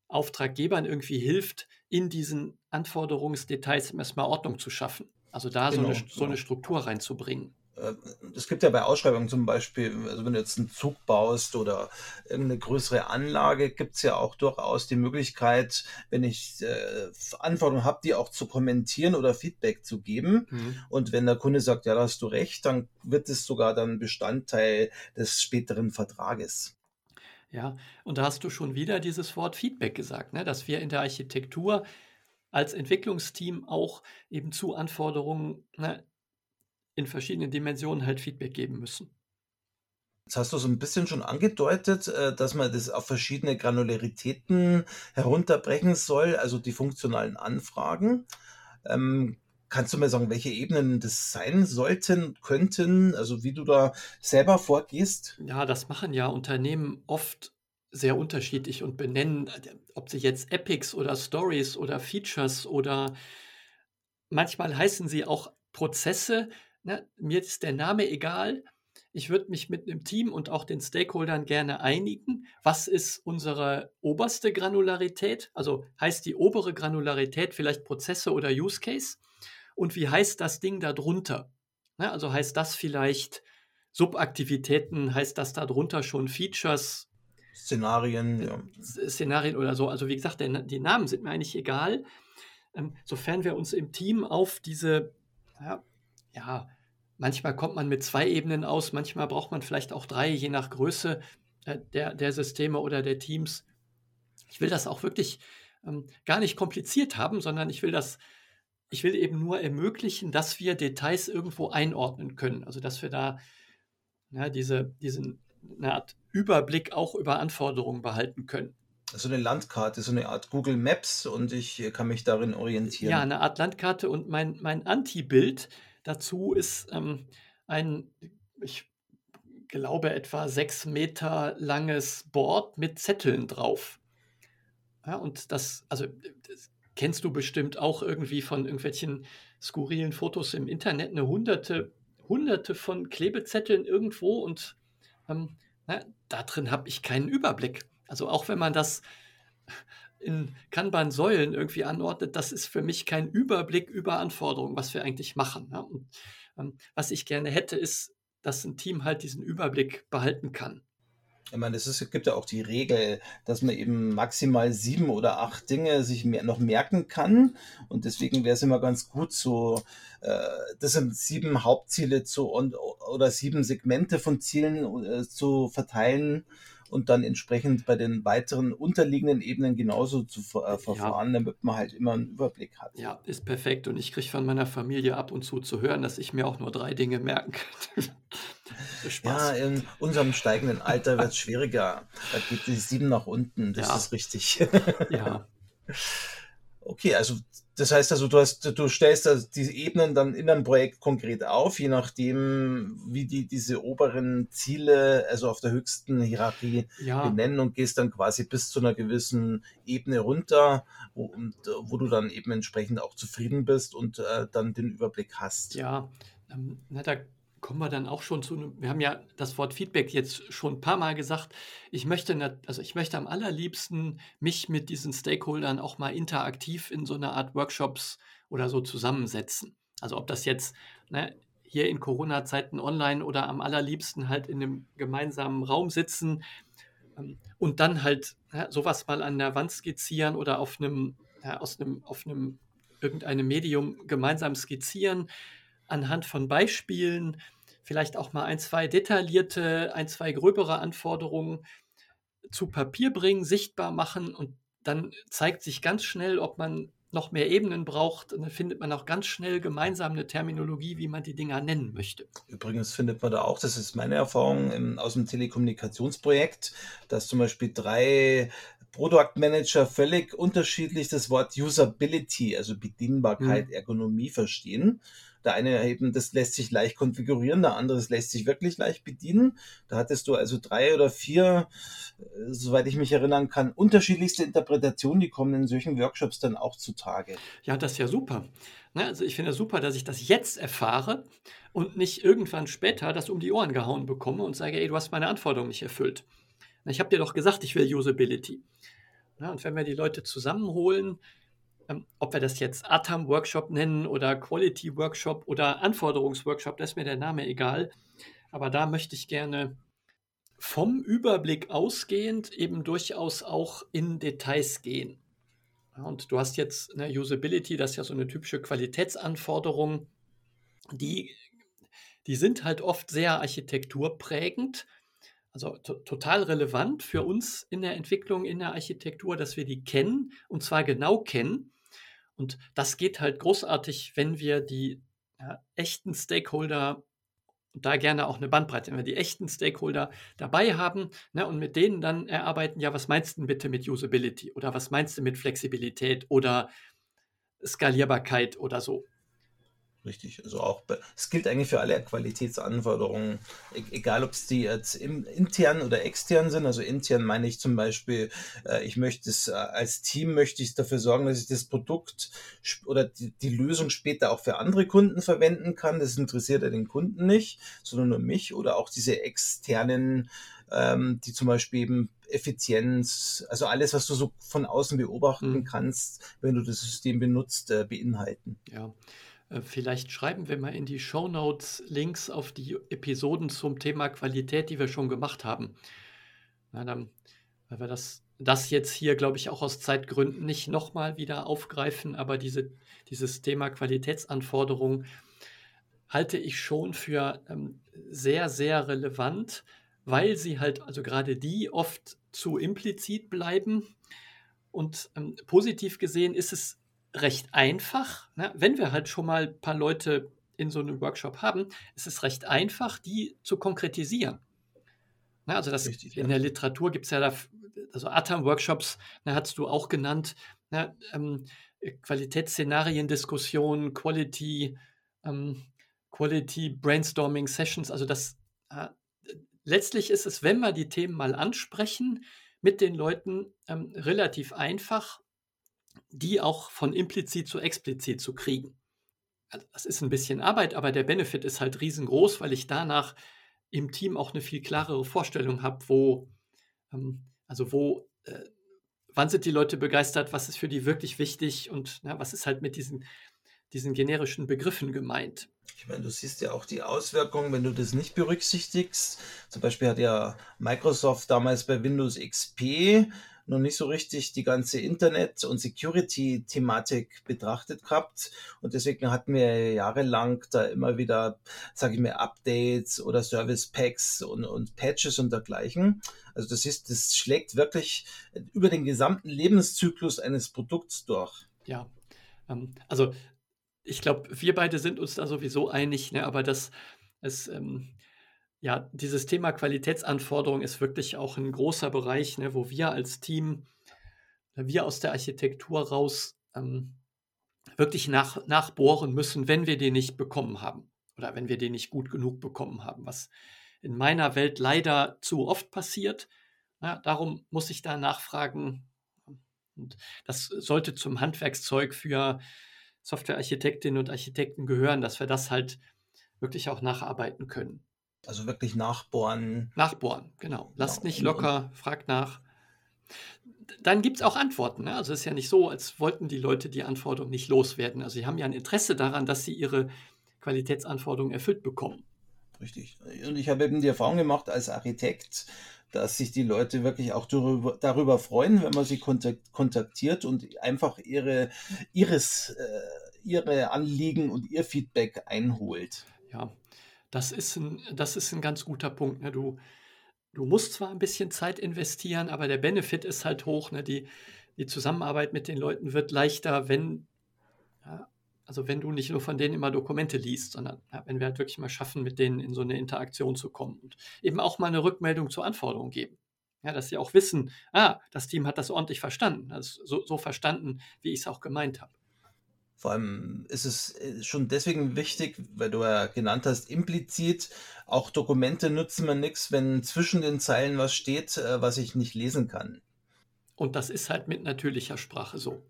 Auftraggebern irgendwie hilft, in diesen Anforderungsdetails erstmal Ordnung zu schaffen. Also da genau, so, eine, so eine Struktur reinzubringen. Äh, es gibt ja bei Ausschreibungen zum Beispiel, also wenn du jetzt einen Zug baust oder irgendeine größere Anlage, gibt es ja auch durchaus die Möglichkeit, wenn ich äh, Anforderungen habe, die auch zu kommentieren oder Feedback zu geben. Mhm. Und wenn der Kunde sagt, ja, da hast du recht, dann wird es sogar dann Bestandteil des späteren Vertrages. Ja, und da hast du schon wieder dieses Wort Feedback gesagt, ne? dass wir in der Architektur als Entwicklungsteam auch eben zu Anforderungen ne, in verschiedenen Dimensionen halt Feedback geben müssen. Jetzt hast du so ein bisschen schon angedeutet, äh, dass man das auf verschiedene Granularitäten herunterbrechen soll, also die funktionalen Anfragen. Ähm, kannst du mir sagen, welche Ebenen das sein sollten, könnten, also wie du da selber vorgehst? Ja, das machen ja Unternehmen oft sehr unterschiedlich und benennen, ob sie jetzt Epics oder Stories oder Features oder manchmal heißen sie auch Prozesse, Ne? Mir ist der Name egal, ich würde mich mit einem Team und auch den Stakeholdern gerne einigen, was ist unsere oberste Granularität, also heißt die obere Granularität vielleicht Prozesse oder Use Case und wie heißt das Ding darunter? Ne, also heißt das vielleicht Subaktivitäten, heißt das darunter schon Features, Szenarien, ja. Szenarien oder so. Also wie gesagt, der, die Namen sind mir eigentlich egal, ähm, sofern wir uns im Team auf diese ja, ja, Manchmal kommt man mit zwei Ebenen aus, manchmal braucht man vielleicht auch drei, je nach Größe äh, der, der Systeme oder der Teams. Ich will das auch wirklich ähm, gar nicht kompliziert haben, sondern ich will das, ich will eben nur ermöglichen, dass wir Details irgendwo einordnen können. Also dass wir da ja, diese, diesen eine Art Überblick auch über Anforderungen behalten können. So eine Landkarte, so eine Art Google Maps und ich kann mich darin orientieren. Ja, eine Art Landkarte und mein, mein Anti-Bild Dazu ist ähm, ein, ich glaube, etwa sechs Meter langes Board mit Zetteln drauf. Ja, und das, also das kennst du bestimmt auch irgendwie von irgendwelchen skurrilen Fotos im Internet, eine hunderte, hunderte von Klebezetteln irgendwo und ähm, na, da drin habe ich keinen Überblick. Also auch wenn man das in Kanban-Säulen irgendwie anordnet, das ist für mich kein Überblick über Anforderungen, was wir eigentlich machen. Ja? Und, ähm, was ich gerne hätte, ist, dass ein Team halt diesen Überblick behalten kann. Ich meine, es gibt ja auch die Regel, dass man eben maximal sieben oder acht Dinge sich mehr, noch merken kann. Und deswegen wäre es immer ganz gut, so, äh, das sind sieben Hauptziele zu, und, oder sieben Segmente von Zielen äh, zu verteilen und dann entsprechend bei den weiteren unterliegenden Ebenen genauso zu äh, verfahren, ja. damit man halt immer einen Überblick hat. Ja, ist perfekt. Und ich kriege von meiner Familie ab und zu zu hören, dass ich mir auch nur drei Dinge merken kann. ja, in unserem steigenden Alter wird es schwieriger. Da geht die sieben nach unten, das ja. ist richtig. ja. Okay, also das heißt also, du, hast, du stellst also diese Ebenen dann in einem Projekt konkret auf, je nachdem, wie die diese oberen Ziele, also auf der höchsten Hierarchie ja. benennen und gehst dann quasi bis zu einer gewissen Ebene runter, wo, und, wo du dann eben entsprechend auch zufrieden bist und äh, dann den Überblick hast. Ja, ähm, da kommen wir dann auch schon zu, wir haben ja das Wort Feedback jetzt schon ein paar Mal gesagt. Ich möchte, also ich möchte am allerliebsten mich mit diesen Stakeholdern auch mal interaktiv in so einer Art Workshops oder so zusammensetzen. Also ob das jetzt ne, hier in Corona-Zeiten online oder am allerliebsten halt in einem gemeinsamen Raum sitzen ähm, und dann halt ja, sowas mal an der Wand skizzieren oder auf einem, ja, aus einem, auf einem irgendeinem Medium gemeinsam skizzieren anhand von Beispielen vielleicht auch mal ein, zwei detaillierte, ein, zwei gröbere Anforderungen zu Papier bringen, sichtbar machen und dann zeigt sich ganz schnell, ob man noch mehr Ebenen braucht, und dann findet man auch ganz schnell gemeinsam eine Terminologie, wie man die Dinger nennen möchte. Übrigens findet man da auch, das ist meine Erfahrung im, aus dem Telekommunikationsprojekt, dass zum Beispiel drei Product Manager völlig unterschiedlich das Wort Usability, also Bedienbarkeit, mhm. Ergonomie verstehen. Der eine eben, das lässt sich leicht konfigurieren, der andere, das lässt sich wirklich leicht bedienen. Da hattest du also drei oder vier, äh, soweit ich mich erinnern kann, unterschiedlichste Interpretationen, die kommen in solchen Workshops dann auch zutage. Ja, das ist ja super. Ne, also ich finde es super, dass ich das jetzt erfahre und nicht irgendwann später das um die Ohren gehauen bekomme und sage, ey, du hast meine Anforderungen nicht erfüllt. Ich habe dir doch gesagt, ich will Usability. Und wenn wir die Leute zusammenholen, ob wir das jetzt ATAM-Workshop nennen oder Quality-Workshop oder Anforderungsworkshop, das ist mir der Name egal. Aber da möchte ich gerne vom Überblick ausgehend eben durchaus auch in Details gehen. Und du hast jetzt eine Usability, das ist ja so eine typische Qualitätsanforderung, die, die sind halt oft sehr architekturprägend. Also total relevant für uns in der Entwicklung, in der Architektur, dass wir die kennen und zwar genau kennen und das geht halt großartig, wenn wir die ja, echten Stakeholder da gerne auch eine Bandbreite, wenn wir die echten Stakeholder dabei haben ne, und mit denen dann erarbeiten, ja, was meinst du bitte mit Usability oder was meinst du mit Flexibilität oder Skalierbarkeit oder so. Richtig, also auch, es gilt eigentlich für alle Qualitätsanforderungen, e-, egal ob es die jetzt intern oder extern sind. Also intern meine ich zum Beispiel, äh, ich möchte es äh, als Team möchte ich dafür sorgen, dass ich das Produkt oder die, die Lösung später auch für andere Kunden verwenden kann. Das interessiert ja den Kunden nicht, sondern nur mich oder auch diese externen, ähm, die zum Beispiel eben Effizienz, also alles, was du so von außen beobachten mhm. kannst, wenn du das System benutzt, äh, beinhalten. Ja. Äh, vielleicht schreiben wir mal in die Show Notes Links auf die Episoden zum Thema Qualität, die wir schon gemacht haben. Na, dann, weil wir das, das jetzt hier, glaube ich, auch aus Zeitgründen nicht nochmal wieder aufgreifen, aber diese, dieses Thema Qualitätsanforderungen halte ich schon für ähm, sehr, sehr relevant, weil sie halt, also gerade die oft zu implizit bleiben. Und ähm, positiv gesehen ist es recht einfach. Ne? Wenn wir halt schon mal ein paar Leute in so einem Workshop haben, ist es recht einfach, die zu konkretisieren. Ne? Also das, Richtig, in ja. der Literatur gibt es ja da, also ATAM-Workshops, ne, hast du auch genannt, ne? ähm, Qualitätsszenarien-Diskussionen, Quality, ähm, Quality Brainstorming Sessions, also das äh, letztlich ist es, wenn wir die Themen mal ansprechen, mit den Leuten ähm, relativ einfach die auch von implizit zu explizit zu kriegen. Also das ist ein bisschen Arbeit, aber der Benefit ist halt riesengroß, weil ich danach im Team auch eine viel klarere Vorstellung habe, wo, ähm, also wo, äh, wann sind die Leute begeistert, was ist für die wirklich wichtig und na, was ist halt mit diesen, diesen generischen Begriffen gemeint. Ich meine, du siehst ja auch die Auswirkungen, wenn du das nicht berücksichtigst. Zum Beispiel hat ja Microsoft damals bei Windows XP noch nicht so richtig die ganze Internet- und Security-Thematik betrachtet gehabt. Und deswegen hatten wir jahrelang da immer wieder, sage ich mal, Updates oder Service Packs und, und Patches und dergleichen. Also das ist, das schlägt wirklich über den gesamten Lebenszyklus eines Produkts durch. Ja, ähm, also ich glaube, wir beide sind uns da sowieso einig, ne? aber das, es, ähm, ja, dieses Thema Qualitätsanforderung ist wirklich auch ein großer Bereich, ne, wo wir als Team, äh, wir aus der Architektur raus ähm, wirklich nach, nachbohren müssen, wenn wir den nicht bekommen haben oder wenn wir den nicht gut genug bekommen haben, was in meiner Welt leider zu oft passiert. Ja, darum muss ich da nachfragen. Und das sollte zum Handwerkszeug für Softwarearchitektinnen und Architekten gehören, dass wir das halt wirklich auch nacharbeiten können. Also wirklich nachbohren. Nachbohren, genau. Lasst nicht locker, fragt nach. Dann gibt es auch Antworten. Ne? Also es ist ja nicht so, als wollten die Leute die Anforderungen nicht loswerden. Also sie haben ja ein Interesse daran, dass sie ihre Qualitätsanforderungen erfüllt bekommen. Richtig. Und ich habe eben die Erfahrung gemacht als Architekt, dass sich die Leute wirklich auch darüber, darüber freuen, wenn man sie kontaktiert und einfach ihre, ihres, äh, ihre Anliegen und ihr Feedback einholt. Ja, das ist ein, das ist ein ganz guter Punkt. Ne? Du, du musst zwar ein bisschen Zeit investieren, aber der Benefit ist halt hoch. Ne? Die, die Zusammenarbeit mit den Leuten wird leichter, wenn, ja, also wenn du nicht nur von denen immer Dokumente liest, sondern ja, wenn wir halt wirklich mal schaffen, mit denen in so eine Interaktion zu kommen und eben auch mal eine Rückmeldung zur Anforderung geben. Ja, dass sie auch wissen, ah, das Team hat das ordentlich verstanden, also so, so verstanden, wie ich es auch gemeint habe. Vor allem ist es äh, schon deswegen wichtig, weil du ja genannt hast, implizit, auch Dokumente nützen mir nichts, wenn zwischen den Zeilen was steht, äh, was ich nicht lesen kann. Und das ist halt mit natürlicher Sprache so.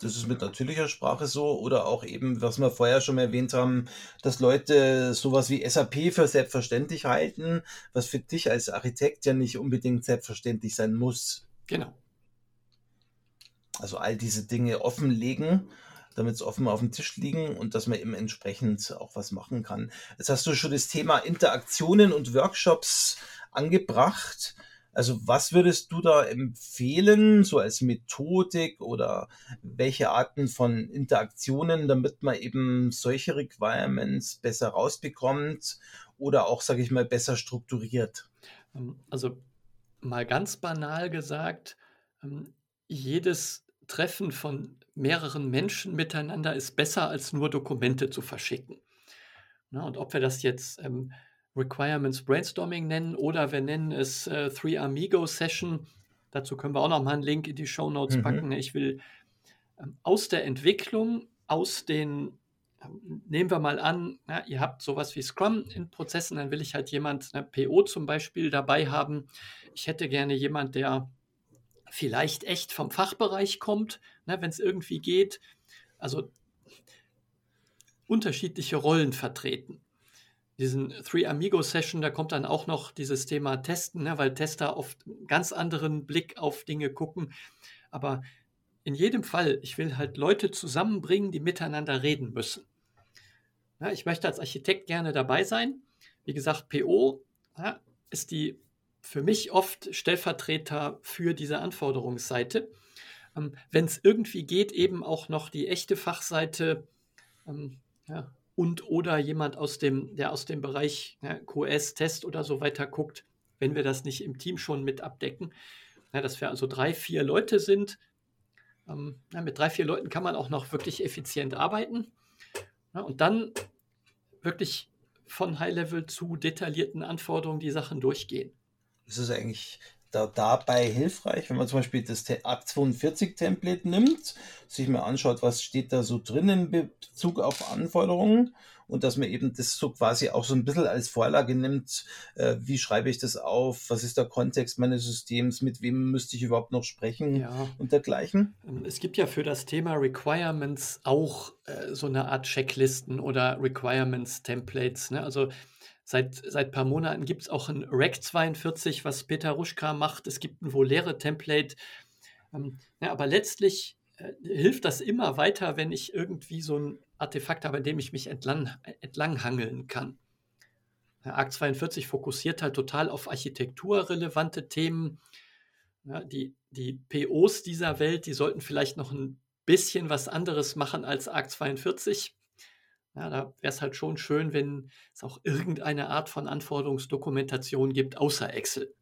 Das ist mit natürlicher Sprache so oder auch eben, was wir vorher schon erwähnt haben, dass Leute sowas wie SAP für selbstverständlich halten, was für dich als Architekt ja nicht unbedingt selbstverständlich sein muss. Genau. Also all diese Dinge offenlegen damit es offen auf dem Tisch liegen und dass man eben entsprechend auch was machen kann. Jetzt hast du schon das Thema Interaktionen und Workshops angebracht. Also was würdest du da empfehlen, so als Methodik oder welche Arten von Interaktionen, damit man eben solche Requirements besser rausbekommt oder auch, sage ich mal, besser strukturiert? Ähm, also mal ganz banal gesagt, ähm, jedes Treffen von mehreren Menschen miteinander ist besser, als nur Dokumente zu verschicken. Na, und ob wir das jetzt ähm, Requirements Brainstorming nennen oder wir nennen es äh, Three Amigo Session, dazu können wir auch noch mal einen Link in die Show Notes mhm. packen. Ich will ähm, aus der Entwicklung, aus den nehmen wir mal an, ja, ihr habt sowas wie Scrum in Prozessen, dann will ich halt jemand, eine PO zum Beispiel, dabei haben. Ich hätte gerne jemand, der vielleicht echt vom Fachbereich kommt, ne, wenn es irgendwie geht. Also unterschiedliche Rollen vertreten. Diesen Three Amigo Session, da kommt dann auch noch dieses Thema Testen, ne, weil Tester oft einen ganz anderen Blick auf Dinge gucken. Aber in jedem Fall, ich will halt Leute zusammenbringen, die miteinander reden müssen. Ja, ich möchte als Architekt gerne dabei sein. Wie gesagt, PO ja, ist die für mich oft Stellvertreter für diese Anforderungsseite. Ähm, Wenn es irgendwie geht, eben auch noch die echte Fachseite ähm, ja, und oder jemand aus dem, der aus dem Bereich ja, QS, Test oder so weiter guckt, wenn wir das nicht im Team schon mit abdecken. Ja, dass wir also drei, vier Leute sind. Ähm, ja, mit drei, vier Leuten kann man auch noch wirklich effizient arbeiten. Ja, und dann wirklich von High-Level zu detaillierten Anforderungen die Sachen durchgehen. Ist es eigentlich da, dabei hilfreich, wenn man zum Beispiel das Akt 42 Template nimmt, sich mal anschaut, was steht da so drin in Bezug auf Anforderungen und dass man eben das so quasi auch so ein bisschen als Vorlage nimmt, äh, wie schreibe ich das auf, was ist der Kontext meines Systems, mit wem müsste ich überhaupt noch sprechen ja. und dergleichen. Ähm, es gibt ja für das Thema Requirements auch äh, so eine Art Checklisten oder Requirements-Templates. Ne? Also Seit, seit ein paar Monaten gibt es auch ein Rack 42, was Peter Ruschka macht. Es gibt ein Volere-Template. Ähm, ja, aber letztlich äh, hilft das immer weiter, wenn ich irgendwie so ein Artefakt habe, in dem ich mich entlang, entlang hangeln kann. Ja, Arc 42 fokussiert halt total auf architekturrelevante Themen. Ja, die, die POs dieser Welt, die sollten vielleicht noch ein bisschen was anderes machen als Arc 42. Ja, da wäre es halt schon schön, wenn es auch irgendeine Art von Anforderungsdokumentation gibt, außer Excel.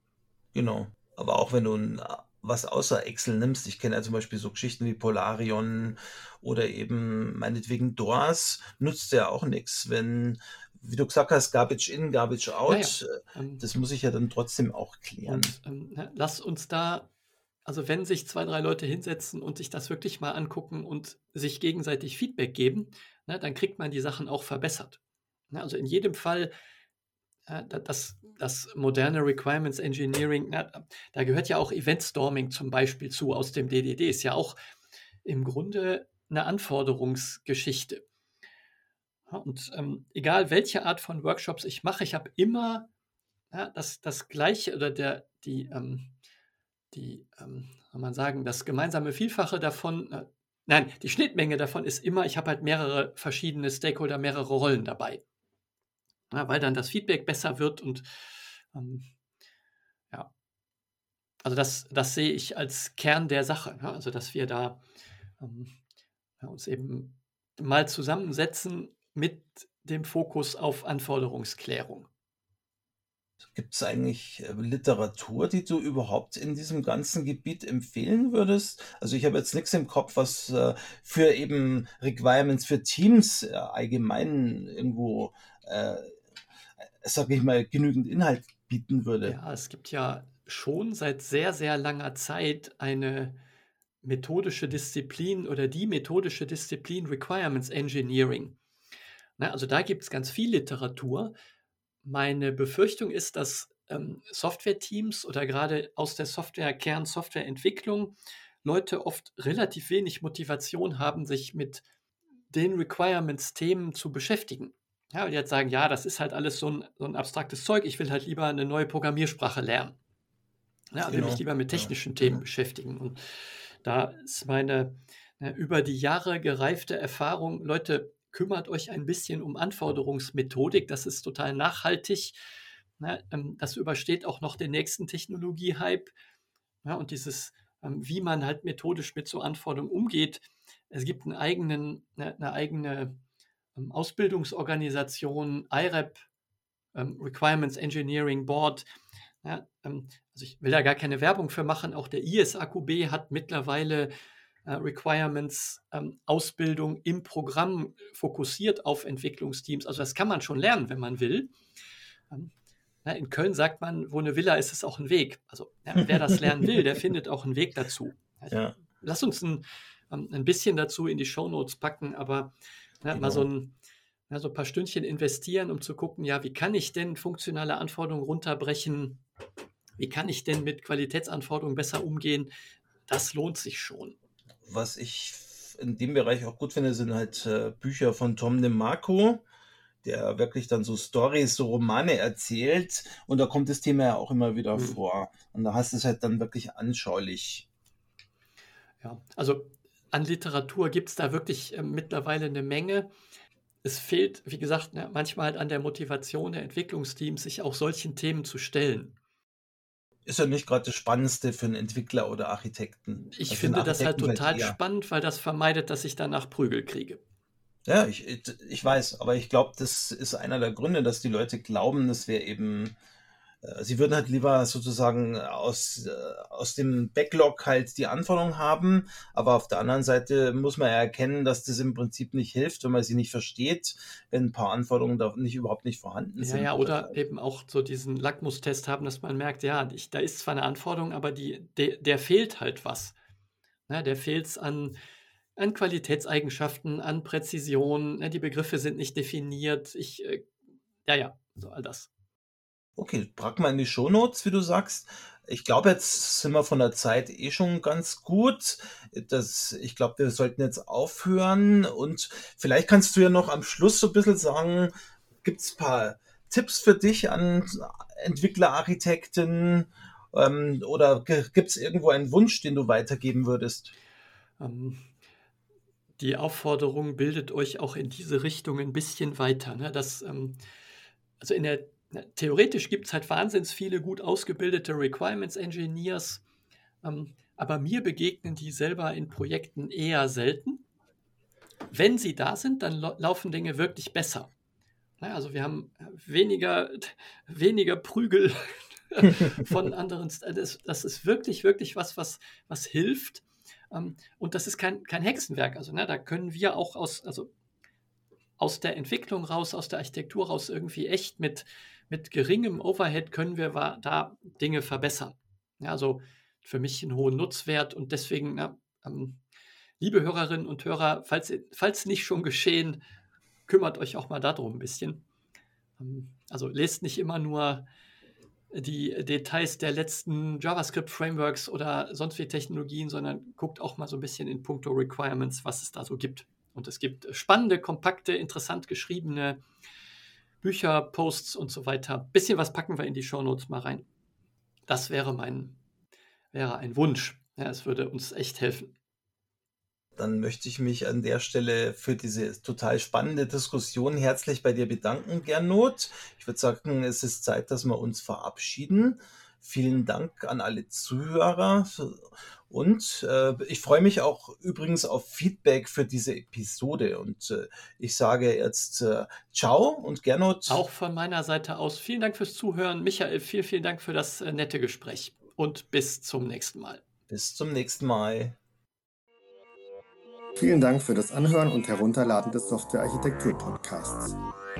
Genau. Aber auch wenn du ein, was außer Excel nimmst, ich kenne ja zum Beispiel so Geschichten wie Polarion oder eben meinetwegen DORS, nutzt ja auch nichts, wenn, wie du gesagt hast, Garbage in, Garbage out, ja, ähm, das muss ich ja dann trotzdem auch klären. Und, ähm, lass uns da also wenn sich zwei, drei Leute hinsetzen und sich das wirklich mal angucken und sich gegenseitig Feedback geben, ne, dann kriegt man die Sachen auch verbessert. Ne, also in jedem Fall, äh, das, das moderne Requirements Engineering, na, da gehört ja auch Event Storming zum Beispiel zu aus dem DDD, ist ja auch im Grunde eine Anforderungsgeschichte. Und ähm, egal welche Art von Workshops ich mache, ich habe immer ja, das, das gleiche oder der, die, ähm, die, ähm, soll man sagen, das gemeinsame Vielfache davon, äh, nein, die Schnittmenge davon ist immer, ich habe halt mehrere verschiedene Stakeholder, mehrere Rollen dabei. Ja, weil dann das Feedback besser wird und ähm, ja, also das, das sehe ich als Kern der Sache. Ja, also dass wir da ähm, ja, uns eben mal zusammensetzen mit dem Fokus auf Anforderungsklärung. Gibt es eigentlich äh, Literatur, die du überhaupt in diesem ganzen Gebiet empfehlen würdest? Also ich habe jetzt nichts im Kopf, was äh, für eben Requirements für Teams äh, allgemein irgendwo, äh, sage ich mal, genügend Inhalt bieten würde. Ja, es gibt ja schon seit sehr, sehr langer Zeit eine methodische Disziplin oder die methodische Disziplin Requirements Engineering. Na, also da gibt es ganz viel Literatur. Meine Befürchtung ist, dass ähm, Software-Teams oder gerade aus der Software, Kern-Softwareentwicklung Leute oft relativ wenig Motivation haben, sich mit den Requirements-Themen zu beschäftigen. Ja, und jetzt sagen, ja, das ist halt alles so ein, so ein abstraktes Zeug, ich will halt lieber eine neue Programmiersprache lernen. Ja, will genau. mich lieber mit technischen ja. Themen genau. beschäftigen. Und da ist meine äh, über die Jahre gereifte Erfahrung, Leute, kümmert euch ein bisschen um Anforderungsmethodik, das ist total nachhaltig. Ne? Ähm, das übersteht auch noch den nächsten Technologie-Hype. Ja, und dieses, ähm, wie man halt methodisch mit so Anforderungen umgeht. Es gibt einen eigenen, eine, eine eigene ähm, Ausbildungsorganisation, IREP, Requirements Engineering Board. Also ich will da gar keine Werbung für machen. Auch der ISAQB hat mittlerweile Requirements, ähm, Ausbildung im Programm fokussiert auf Entwicklungsteams. Also das kann man schon lernen, wenn man will. Ähm, na, in Köln sagt man, wo eine Villa ist, ist auch ein Weg. Also ja, wer das lernen will, der findet auch einen Weg dazu. Also, ja. Lass uns ein, ähm, ein bisschen dazu in die Shownotes packen, aber Ja, Genau. mal so ein, ja, so ein paar Stündchen investieren, um zu gucken, ja, wie kann ich denn funktionale Anforderungen runterbrechen? Wie kann ich denn mit Qualitätsanforderungen besser umgehen? Das lohnt sich schon. Was ich in dem Bereich auch gut finde, sind halt äh, Bücher von Tom DeMarco, der wirklich dann so Stories, so Romane erzählt. Und da kommt das Thema ja auch immer wieder Mhm. vor. Und da hast du es halt dann wirklich anschaulich. Ja, also an Literatur gibt es da wirklich äh, mittlerweile eine Menge. Es fehlt, wie gesagt, ne, manchmal halt an der Motivation der Entwicklungsteams, sich auch solchen Themen zu stellen. Ist ja nicht gerade das Spannendste für einen Entwickler oder Architekten. Ich Also finde das halt total spannend, weil das vermeidet, dass ich danach Prügel kriege. Ja, ich, ich weiß, aber ich glaube, das ist einer der Gründe, dass die Leute glauben, das wäre eben, sie würden halt lieber sozusagen aus, äh, aus dem Backlog halt die Anforderungen haben, aber auf der anderen Seite muss man ja erkennen, dass das im Prinzip nicht hilft, wenn man sie nicht versteht, wenn ein paar Anforderungen da nicht überhaupt nicht vorhanden Ja, sind. ja, oder eben auch so diesen Lackmustest haben, dass man merkt, ja, ich, da ist zwar eine Anforderung, aber die, der, der fehlt halt was. Ne, der fehlt es an, an Qualitätseigenschaften, an Präzision, ne, die Begriffe sind nicht definiert. Ich, äh, ja, ja, so all das. Okay, pack mal in die Shownotes, wie du sagst. Ich glaube, jetzt sind wir von der Zeit eh schon ganz gut. Das, ich glaube, wir sollten jetzt aufhören und vielleicht kannst du ja noch am Schluss so ein bisschen sagen, gibt es ein paar Tipps für dich an Entwickler, Architekten ähm, oder gibt es irgendwo einen Wunsch, den du weitergeben würdest? Ähm, die Aufforderung bildet euch auch in diese Richtung ein bisschen weiter. Ne? Das, ähm, also in der theoretisch gibt es halt wahnsinnig viele gut ausgebildete Requirements Engineers, ähm, aber mir begegnen die selber in Projekten eher selten. Wenn sie da sind, dann lau- laufen Dinge wirklich besser. Na, also wir haben weniger, weniger Prügel von anderen. Das, das ist wirklich, wirklich was, was, was hilft. Ähm, und das ist kein, kein Hexenwerk. Also ne, da können wir auch aus, also aus der Entwicklung raus, aus der Architektur raus irgendwie echt mit, mit geringem Overhead können wir da Dinge verbessern. Also für mich einen hohen Nutzwert und deswegen, na, ähm, liebe Hörerinnen und Hörer, falls, falls nicht schon geschehen, kümmert euch auch mal darum ein bisschen. Ähm, also lest nicht immer nur die Details der letzten JavaScript-Frameworks oder sonst wie Technologien, sondern guckt auch mal so ein bisschen in puncto Requirements, was es da so gibt. Und es gibt spannende, kompakte, interessant geschriebene Bücher, Posts und so weiter. Bisschen was packen wir in die Shownotes mal rein. Das wäre mein, wäre ein Wunsch. Ja, es würde uns echt helfen. Dann möchte ich mich an der Stelle für diese total spannende Diskussion herzlich bei dir bedanken, Gernot. Ich würde sagen, es ist Zeit, dass wir uns verabschieden. Vielen Dank an alle Zuhörer. Und äh, ich freue mich auch übrigens auf Feedback für diese Episode. Und äh, ich sage jetzt äh, Ciao und Gernot. Auch von meiner Seite aus vielen Dank fürs Zuhören. Michael, vielen, vielen Dank für das äh, nette Gespräch. Und bis zum nächsten Mal. Bis zum nächsten Mal. Vielen Dank für das Anhören und Herunterladen des Software-Architektur-Podcasts.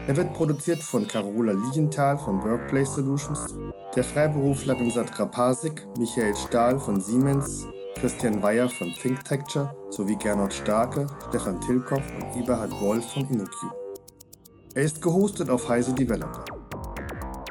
Er wird produziert von Carola Lienthal von Workplace Solutions, der Freiberufler Sandra Pasik, Michael Stahl von Siemens, Christian Weyer von ThinkTecture sowie Gernot Starke, Stefan Tilkoff und Eberhard Wolf von InnoQ. Er ist gehostet auf Heise Developer.